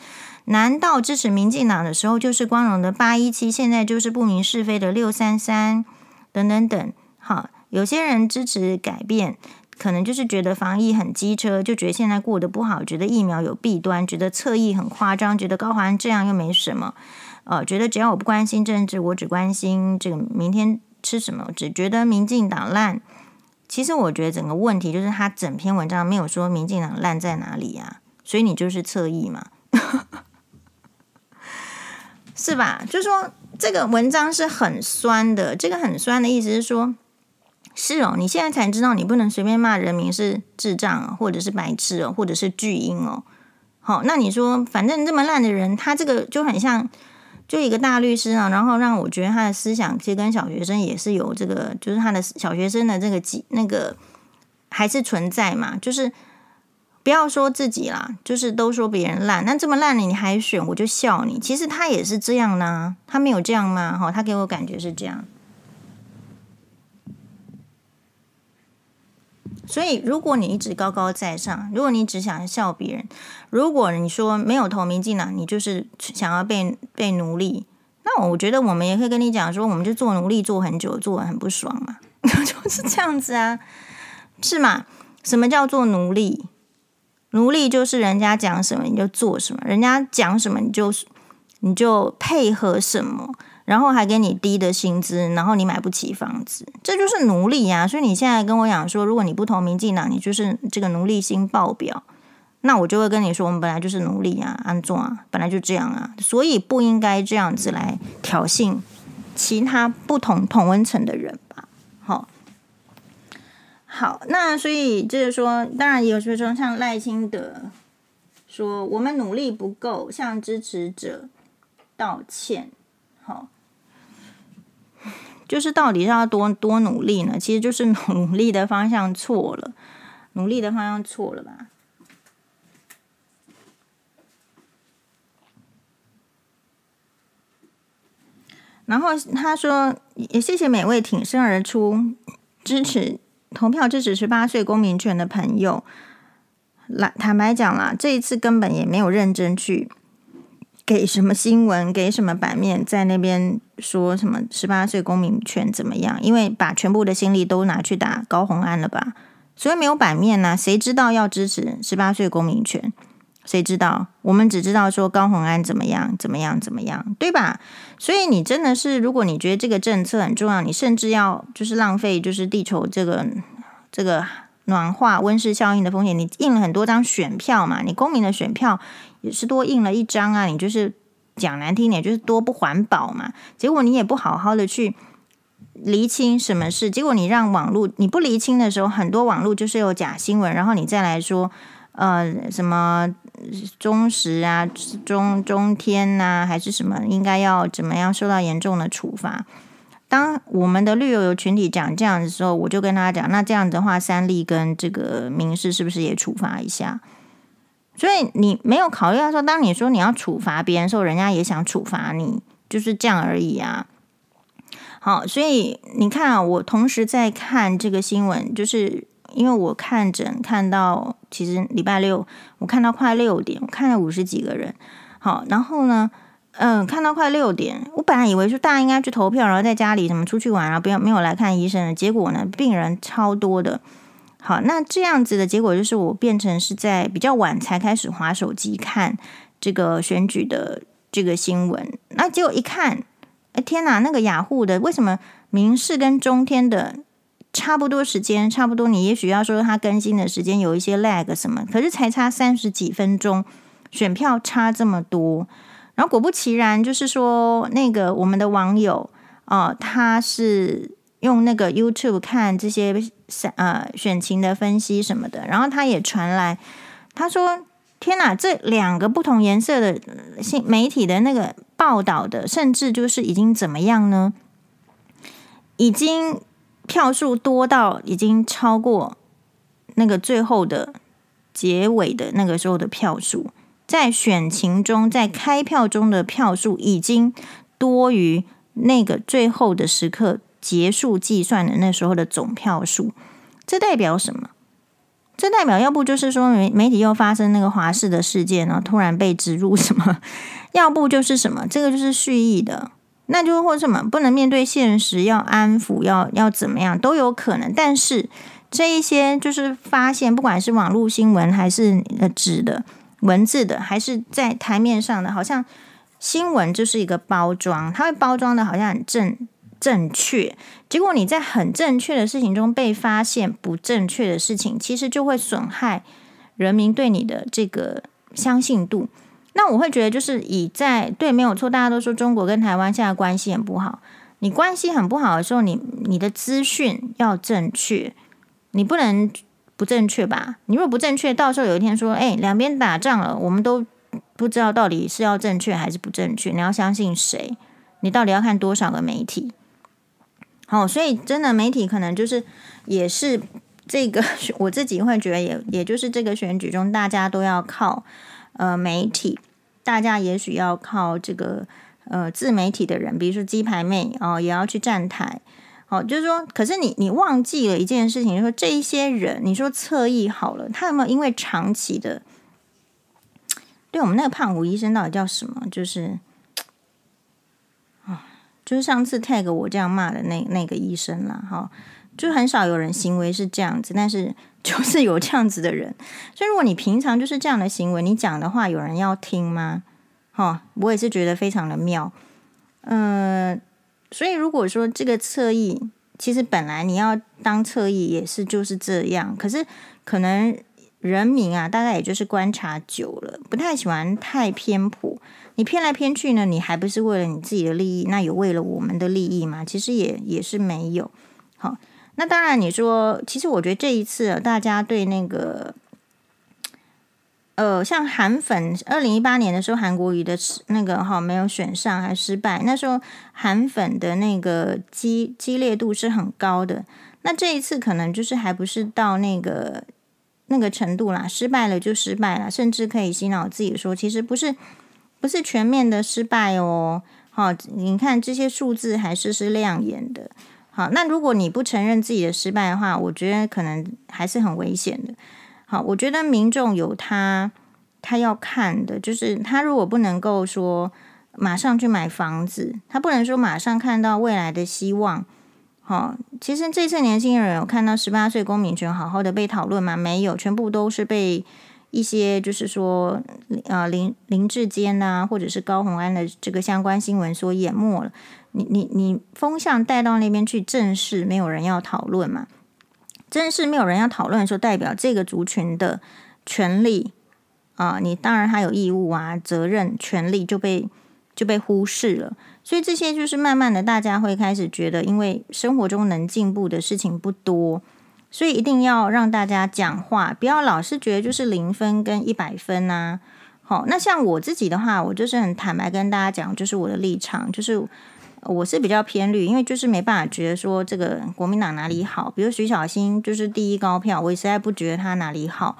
难道支持民进党的时候就是光荣的八一七，现在就是不明是非的六三三等等等？好。有些人支持改变，可能就是觉得防疫很机车，就觉得现在过得不好，觉得疫苗有弊端，觉得侧翼很夸张，觉得高环这样又没什么，呃，觉得只要我不关心政治，我只关心这个明天吃什么，只觉得民进党烂。其实我觉得整个问题就是他整篇文章没有说民进党烂在哪里呀、所以你就是侧翼嘛，<laughs> 是吧？就是说这个文章是很酸的，这个很酸的意思是说。是哦，你现在才知道你不能随便骂人民是智障，或者是白痴哦，或者是巨婴哦。好，那你说，反正这么烂的人，他这个就很像，就一个大律师啊，然后让我觉得他的思想其实跟小学生也是有这个，就是他的小学生的这个几那个还是存在嘛。就是不要说自己啦，就是都说别人烂，那这么烂的你还选，我就笑你。其实他也是这样呢，他没有这样吗？哈，他给我感觉是这样。所以，如果你一直高高在上，如果你只想笑别人，如果你说没有投民进党，你就是想要被被奴隶，那我觉得我们也可以跟你讲说，我们就做奴隶做很久，做很不爽嘛，<laughs> 就是这样子啊，是吗？什么叫做奴隶？奴隶就是人家讲什么你就做什么，人家讲什么你就你就配合什么。然后还给你低的薪资，然后你买不起房子，这就是奴隶呀、啊！所以你现在跟我讲说，如果你不投民进党，你就是这个奴隶心爆表，那我就会跟你说，我们本来就是奴隶啊，安坐啊，本来就这样啊，所以不应该这样子来挑衅其他不同同温层的人吧？好，好，那所以就是说，当然也有说说像赖清德说我们努力不够，向支持者道歉，好。就是到底是要多多努力呢？其实就是 <laughs> 努力的方向错了，努力的方向错了吧。然后他说：“也谢谢每位挺身而出支持投票支持十八岁公民权的朋友。来，坦白讲啦，这一次根本也没有认真去。”给什么新闻，给什么版面，在那边说什么十八岁公民权怎么样？因为把全部的心力都拿去打高虹安了吧，所以没有版面呢、谁知道要支持十八岁公民权？谁知道？我们只知道说高虹安怎么样，怎么样，怎么样，对吧？所以你真的是，如果你觉得这个政策很重要，你甚至要就是浪费，就是地球这个这个暖化温室效应的风险，你印了很多张选票嘛，你公民的选票。也是多印了一张啊，你就是讲难听点，就是多不环保嘛。结果你也不好好的去厘清什么事，结果你让网络你不厘清的时候，很多网络就是有假新闻，然后你再来说，呃，什么中时啊、中中天呐、还是什么，应该要怎么样受到严重的处罚。当我们的绿油油群体讲这样的时候，我就跟他讲，那这样的话，三立跟这个民事是不是也处罚一下？所以你没有考虑到说，当你说你要处罚别人的时候，人家也想处罚你，就是这样而已啊。好，所以你看啊，我同时在看这个新闻，就是因为我看诊看到，其实礼拜六我看到快六点，我看了五十几个人。好，然后呢，嗯，看到快六点，我本来以为说大家应该去投票，然后在家里什么出去玩啊，不要没有来看医生，结果呢，病人超多的。好，那这样子的结果就是我变成是在比较晚才开始划手机看这个选举的这个新闻。那结果一看，哎天哪，那个雅虎的为什么明视跟中天的差不多时间，差不多？你也许要说它更新的时间有一些 lag 什么，可是才差三十几分钟，选票差这么多。然后果不其然，就是说那个我们的网友啊、呃，他是用那个 YouTube 看这些。呃，选情的分析什么的，然后他也传来，他说：“天哪，这两个不同颜色的新媒体的那个报道的，甚至就是已经怎么样呢？已经票数多到已经超过那个最后的结尾的那个时候的票数，在选情中，在开票中的票数已经多于那个最后的时刻。”结束计算的那时候的总票数，这代表什么？这代表要不就是说媒媒体又发生那个华视的事件，呢突然被植入什么；<laughs> 要不就是什么，这个就是蓄意的，那就或什么不能面对现实，要安抚，要要怎么样都有可能。但是这一些就是发现，不管是网络新闻还是呃纸的文字的，还是在台面上的，好像新闻就是一个包装，它会包装的好像很正正确，结果你在很正确的事情中被发现不正确的事情，其实就会损害人民对你的这个相信度。那我会觉得，就是以在对没有错，大家都说中国跟台湾现在关系很不好。你关系很不好的时候，你你的资讯要正确，你不能不正确吧？你如果不正确，到时候有一天说，哎，两边打仗了，我们都不知道到底是要正确还是不正确。你要相信谁？你到底要看多少个媒体？好，所以真的媒体可能就是也是这个，<laughs> 我自己会觉得也也就是这个选举中，大家都要靠。呃，媒体，大家也许要靠这个呃自媒体的人，比如说鸡排妹哦，也要去站台，哦，就是说，可是你你忘记了一件事情，就是说这一些人，你说侧翼好了，他有没有因为长期的，对我们那个胖虎医生到底叫什么？就是啊，就是上次 tag 我这样骂的那那个医生啦，哈、就很少有人行为是这样子，但是。<laughs> 就是有这样子的人，所以如果你平常就是这样的行为，你讲的话有人要听吗？哈、我也是觉得非常的妙。嗯、所以如果说这个侧翼，其实本来你要当侧翼也是就是这样，可是可能人民啊，大概也就是观察久了，不太喜欢太偏颇。你偏来偏去呢，你还不是为了你自己的利益？那有为了我们的利益吗？其实也也是没有。好、那当然，你说，其实我觉得这一次大家对那个，呃，像韩粉，二零一八年的时候，韩国瑜的那个哈没有选上，还失败。那时候韩粉的那个激激烈度是很高的。那这一次可能就是还不是到那个那个程度啦，失败了就失败了，甚至可以洗脑自己说，其实不是不是全面的失败哦。好，你看这些数字还是是亮眼的。好，那如果你不承认自己的失败的话，我觉得可能还是很危险的。我觉得民众有他他要看的，就是他如果不能够说马上去买房子，他不能说马上看到未来的希望。好，其实这次年轻人有看到十八岁公民权好好的被讨论吗？没有，全部都是被一些就是说呃林林志坚呐，或者是高虹安的这个相关新闻所淹没了。你你你风向带到那边去，正式没有人要讨论嘛？真是没有人要讨论的时候，代表这个族群的权利啊，你当然还有义务啊、责任、权利就被就被忽视了。所以这些就是慢慢的，大家会开始觉得，因为生活中能进步的事情不多，所以一定要让大家讲话，不要老是觉得就是零分跟一百分啊。好，那像我自己的话，我就是很坦白跟大家讲，就是我的立场，就是。我是比较偏绿，因为就是没办法觉得说这个国民党哪里好，比如徐小新就是第一高票，我也实在不觉得他哪里好。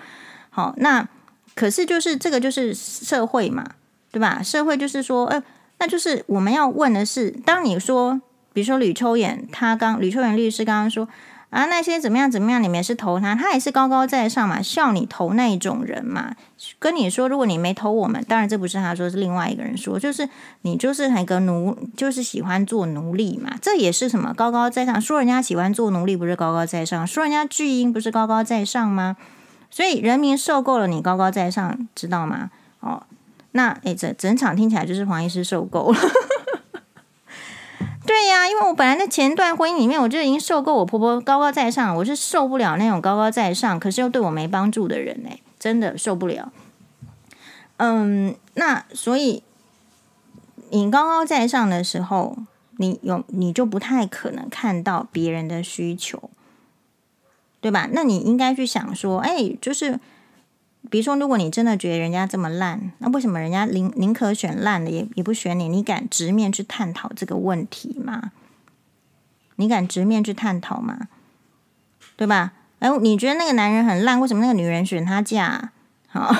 好，那可是就是这个就是社会嘛，对吧？社会就是说，呃，那就是我们要问的是，当你说，比如说吕秋远，他刚吕秋远律师刚刚说。啊，那些怎么样怎么样，你们是投他，他也是高高在上嘛，笑你投那一种人嘛。跟你说，如果你没投我们，当然这不是他说，是另外一个人说，就是你就是那个奴，就是喜欢做奴隶嘛。这也是什么高高在上，说人家喜欢做奴隶不是高高在上，说人家巨婴不是高高在上吗？所以人民受够了你高高在上，知道吗？哦，那诶，这整场听起来就是黄医师受够了。对呀，因为我本来在前段婚姻里面，我就已经受够我婆婆高高在上，我是受不了那种高高在上，可是又对我没帮助的人呢，真的受不了。嗯，那所以你高高在上的时候，你有你就不太可能看到别人的需求，对吧？那你应该去想说，哎，就是。比如说，如果你真的觉得人家这么烂，那为什么人家宁宁可选烂的，也也不选你？你敢直面去探讨这个问题吗？你敢直面去探讨吗？对吧？哎，你觉得那个男人很烂，为什么那个女人选他嫁？好，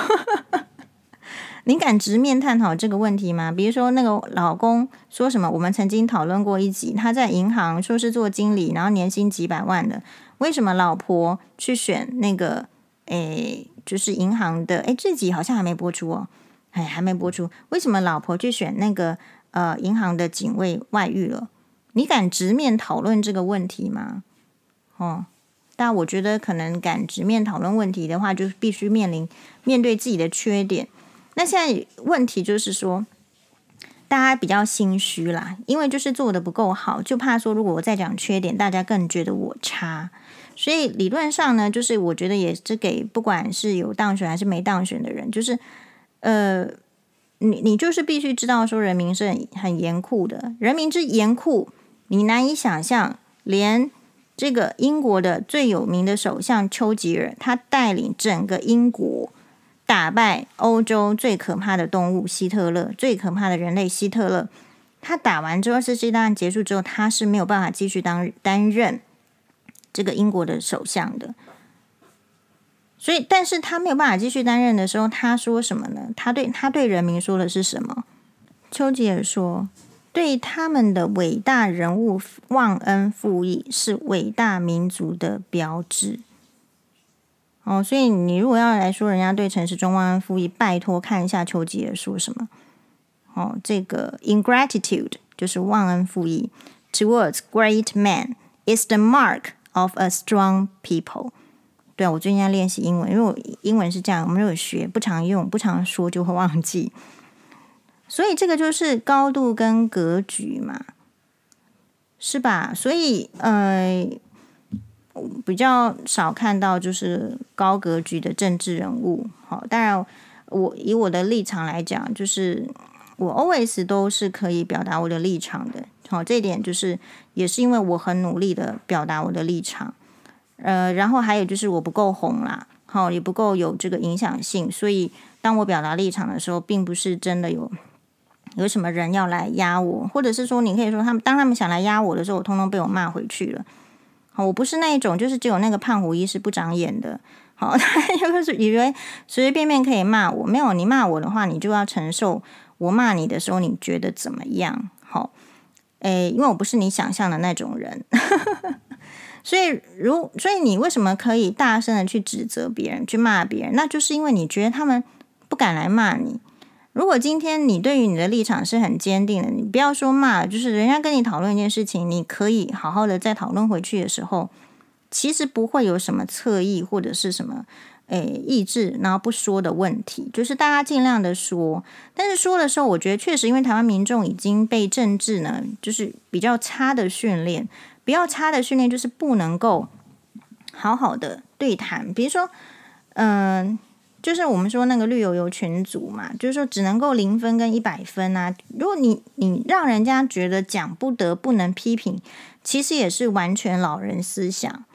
<laughs> 你敢直面探讨这个问题吗？比如说，那个老公说什么？我们曾经讨论过一集，他在银行说是做经理，然后年薪几百万的，为什么老婆去选那个？诶？就是银行的，诶，这集好像还没播出哦，哎，还没播出。为什么老婆去选那个呃银行的警卫外遇了？你敢直面讨论这个问题吗？哦，但我觉得可能敢直面讨论问题的话，就必须面临面对自己的缺点。那现在问题就是说，大家比较心虚啦，因为就是做的不够好，就怕说如果我再讲缺点，大家更觉得我差。所以理论上呢，就是我觉得也是给不管是有当选还是没当选的人，就是呃，你你就是必须知道说人民是很很严酷的，人民之严酷，你难以想象。连这个英国的最有名的首相丘吉尔，他带领整个英国打败欧洲最可怕的动物希特勒，最可怕的人类希特勒。他打完之后，二次世界大战结束之后，他是没有办法继续当担任。这个英国的首相的，所以，但是他没有办法继续担任的时候，他说什么呢？他对他对人民说的是什么？丘吉尔说：“对他们的伟大人物忘恩负义，是伟大民族的标志。”哦，所以你如果要来说人家对陈时中忘恩负义，拜托看一下丘吉尔说什么。哦，这个 ingratitude 就是忘恩负义，towards great men is the mark。Of a strong people，对啊，我最近在练习英文，因为我英文是这样，我们有学，不常用，不常说就会忘记，所以这个就是高度跟格局嘛，是吧？所以呃，比较少看到就是高格局的政治人物。好，当然我以我的立场来讲，就是我 always 都是可以表达我的立场的。好，这一点就是也是因为我很努力的表达我的立场，呃，然后还有就是我不够红啦，好，也不够有这个影响性，所以当我表达立场的时候，并不是真的有有什么人要来压我，或者是说你可以说他们当他们想来压我的时候，我通通被我骂回去了。好，我不是那一种，就是只有那个胖虎医师不长眼的，好，<laughs> 他就是以为随随便便可以骂我，没有你骂我的话，你就要承受我骂你的时候，你觉得怎么样？好。诶，因为我不是你想象的那种人，<laughs> 所以如所以你为什么可以大声的去指责别人、去骂别人？那就是因为你觉得他们不敢来骂你。如果今天你对于你的立场是很坚定的，你不要说骂，就是人家跟你讨论一件事情，你可以好好的再讨论回去的时候，其实不会有什么侧翼或者是什么。诶，意志，然后不说的问题，就是大家尽量的说。但是说的时候，我觉得确实，因为台湾民众已经被政治呢，就是比较差的训练，比较差的训练就是不能够好好的对谈。比如说，嗯、就是我们说那个绿油油群组嘛，就是说只能够零分跟一百分啊。如果你你让人家觉得讲不得、不能批评，其实也是完全老人思想。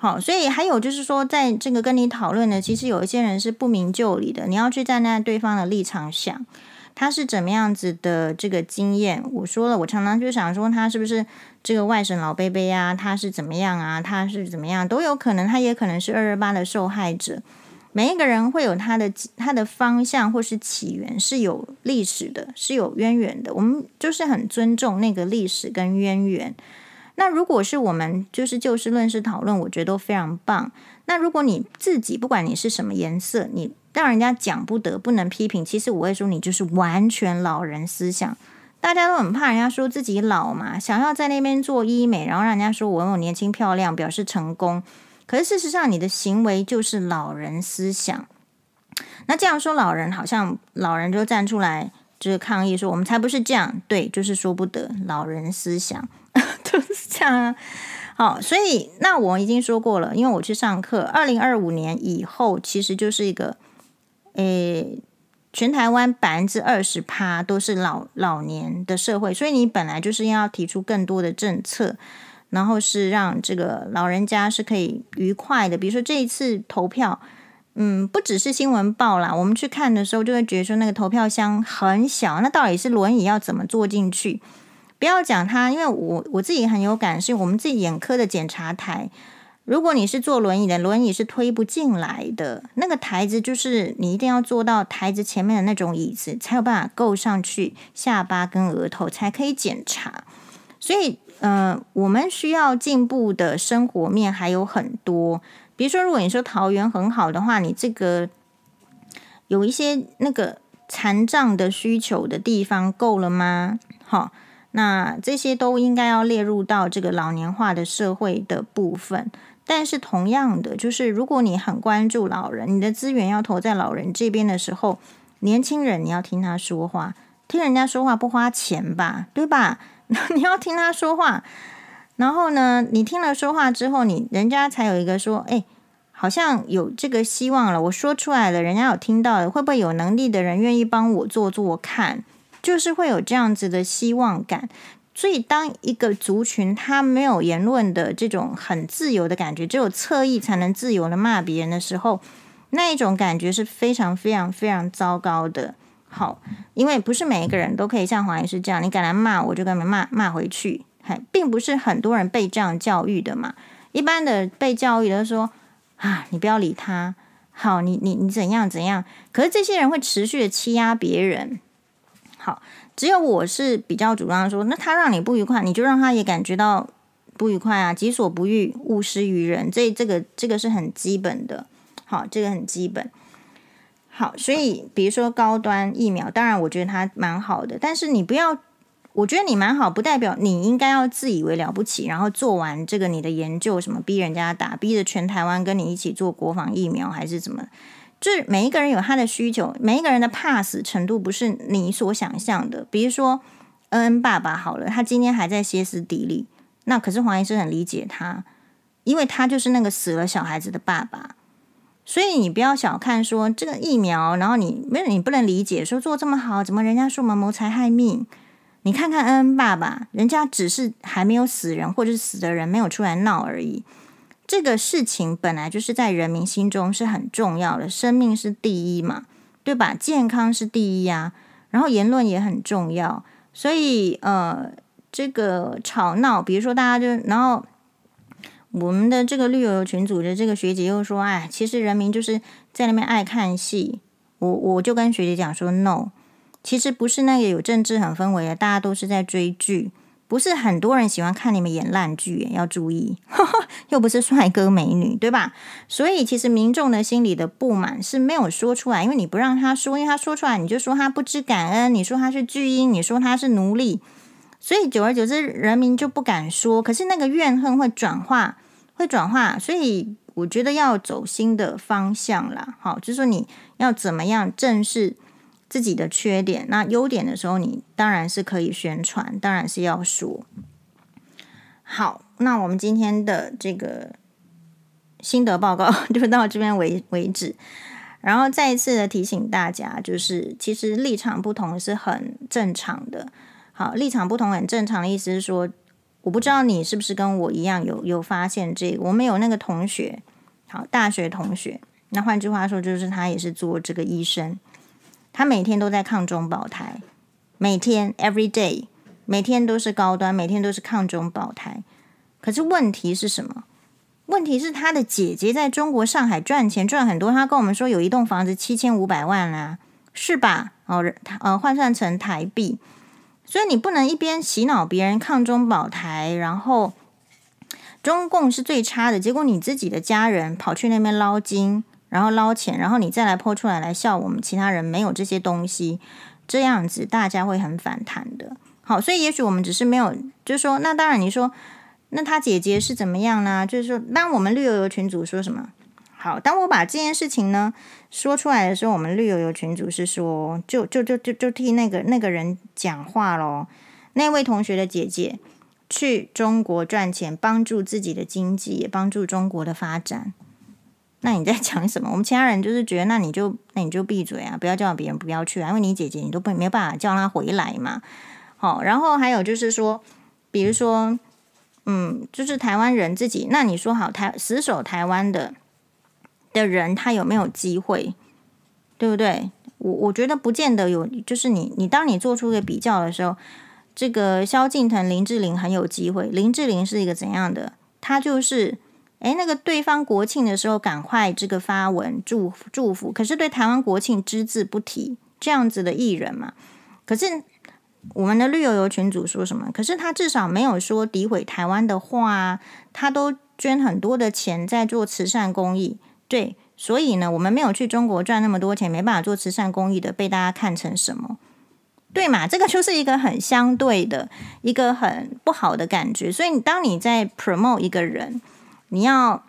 好，所以还有就是说，在这个跟你讨论的，其实有一些人是不明就里的。你要去站在对方的立场想，他是怎么样子的这个经验。我说了，我常常就想说，他是不是这个外省老贝贝啊？他是怎么样啊？他是怎么样都有可能，他也可能是二二八的受害者。每一个人会有他的他的方向或是起源是有历史的，是有渊源的。我们就是很尊重那个历史跟渊源。那如果是我们就是就事论事讨论，我觉得都非常棒。那如果你自己不管你是什么颜色，你让人家讲不得，不能批评，其实我会说你就是完全老人思想。大家都很怕人家说自己老嘛，想要在那边做医美，然后让人家说我有年轻漂亮，表示成功。可是事实上，你的行为就是老人思想。那这样说，老人好像老人就站出来就是抗议说，我们才不是这样，对，就是说不得老人思想。<laughs> 就是这样啊，好，所以那我已经说过了，因为我去上课，二零二五年以后，其实就是一个，诶，全台湾百分之二十趴都是老老年的社会，所以你本来就是要提出更多的政策，然后是让这个老人家是可以愉快的，比如说这一次投票，嗯，不只是新闻报啦，我们去看的时候就会觉得说那个投票箱很小，那到底是轮椅要怎么坐进去？不要讲他，因为我我自己很有感，是我们自己眼科的检查台。如果你是坐轮椅的，轮椅是推不进来的。那个台子就是你一定要坐到台子前面的那种椅子，才有办法够上去下巴跟额头，才可以检查。所以，呃，我们需要进步的生活面还有很多。比如说，如果你说桃园很好的话，你这个有一些那个残障的需求的地方够了吗？好。那这些都应该要列入到这个老年化的社会的部分。但是同样的，就是如果你很关注老人，你的资源要投在老人这边的时候，年轻人你要听他说话，听人家说话不花钱吧，对吧？<laughs> 你要听他说话，然后呢，你听了说话之后，你人家才有一个说，哎。好像有这个希望了，我说出来了，人家有听到，会不会有能力的人愿意帮我做做看？就是会有这样子的希望感。所以，当一个族群他没有言论的这种很自由的感觉，只有侧翼才能自由的骂别人的时候，那一种感觉是非常非常非常糟糕的。好，因为不是每一个人都可以像黄医师这样，你敢来骂我就敢骂骂回去，还并不是很多人被这样教育的嘛。一般的被教育的说。啊，你不要理他。好，你你你怎样怎样？可是这些人会持续的欺压别人。好，只有我是比较主张说，那他让你不愉快，你就让他也感觉到不愉快啊。己所不欲，勿施于人。这这个这个是很基本的。好，这个很基本。好，所以比如说高端疫苗，当然我觉得它蛮好的，但是你不要。我觉得你蛮好，不代表你应该要自以为了不起，然后做完这个你的研究，什么逼人家打，逼着全台湾跟你一起做国防疫苗，还是怎么？就是每一个人有他的需求，每一个人的怕死程度不是你所想象的。比如说恩恩爸爸好了，他今天还在歇斯底里，那可是黄医生很理解他，因为他就是那个死了小孩子的爸爸，所以你不要小看说这个疫苗，然后你没有你不能理解说做这么好，怎么人家说我们谋财害命？你看看恩恩爸爸，人家只是还没有死人，或者是死的人没有出来闹而已。这个事情本来就是在人民心中是很重要的，生命是第一嘛，对吧？健康是第一啊，然后言论也很重要。所以呃，这个吵闹，比如说大家就，然后我们的这个绿油油群组的这个学姐又说，哎，其实人民就是在那边爱看戏。我我就跟学姐讲说，no。其实不是那个有政治很氛围的，大家都是在追剧，不是很多人喜欢看你们演烂剧，要注意，<laughs> 又不是帅哥美女，对吧？所以其实民众的心里的不满是没有说出来，因为你不让他说，因为他说出来你就说他不知感恩，你说他是巨婴，你说他是奴隶，所以久而久之人民就不敢说，可是那个怨恨会转化，会转化，所以我觉得要走新的方向啦，好，就是说你要怎么样正视。自己的缺点，那优点的时候，你当然是可以宣传，当然是要说。好，那我们今天的这个心得报告 <laughs> 就到这边为为止。然后再一次的提醒大家，就是其实立场不同是很正常的。好，立场不同很正常的意思是说，我不知道你是不是跟我一样有有发现这个。我们有那个同学，好，大学同学。那换句话说，就是他也是做这个医生。他每天都在抗中保台，每天 every day，每天都是高端，每天都是抗中保台。可是问题是什么？问题是他的姐姐在中国上海赚钱赚很多，他跟我们说有一栋房子七千五百万啊，是吧？哦，呃，换算成台币，所以你不能一边洗脑别人抗中保台，然后中共是最差的，结果你自己的家人跑去那边捞金。然后捞钱，然后你再来泼出来来笑我们其他人没有这些东西，这样子大家会很反弹的。好，所以也许我们只是没有，就是说，那当然你说，那他姐姐是怎么样呢？就是说，当我们绿油油群组说什么？好，当我把这件事情呢说出来的时候，我们绿油油群组是说，就就就就就替那个那个人讲话咯。那位同学的姐姐去中国赚钱，帮助自己的经济，也帮助中国的发展。那你在 <laughs> 讲什么？我们其他人就是觉得，那你就那你就闭嘴啊，不要叫别人不要去啊，因为你姐姐你都不没有办法叫她回来嘛。好，然后还有就是说，比如说，嗯，就是台湾人自己，那你说好台死守台湾的的人，他有没有机会？对不对？我我觉得不见得有，就是你你当你做出一个比较的时候，这个萧敬腾、林志玲很有机会。林志玲是一个怎样的？他就是。诶，那个对方国庆的时候，赶快这个发文祝祝福，可是对台湾国庆只字不提，这样子的艺人嘛。可是我们的绿油油群主说什么？可是他至少没有说诋毁台湾的话，他都捐很多的钱在做慈善公益。对，所以呢，我们没有去中国赚那么多钱，没办法做慈善公益的，被大家看成什么？对嘛？这个就是一个很相对的一个很不好的感觉。所以，当你在 promote 一个人。你要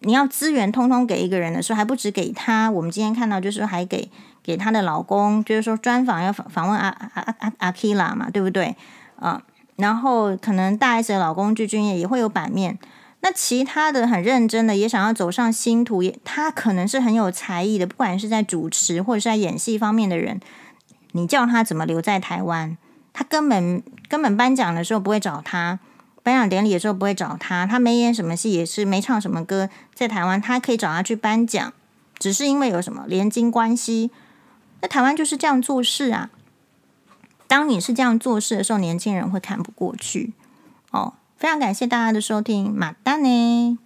你要资源通通给一个人的时候，还不止给他。我们今天看到就是还给给他的老公，就是说专访要访访问阿阿阿阿基拉嘛，对不对？啊，然后可能大 S 的老公具俊曄也会有版面。那其他的很认真的，也想要走上星途，也他可能是很有才艺的，不管是在主持或者是在演戏方面的人，你叫他怎么留在台湾，他根本根本颁奖的时候不会找他。颁奖典礼的时候不会找他，他没演什么戏，也是没唱什么歌，在台湾他可以找他去颁奖，只是因为有什么连襟关系。那台湾就是这样做事啊。当你是这样做事的时候，年轻人会看不过去。哦，非常感谢大家的收听，马丹呢。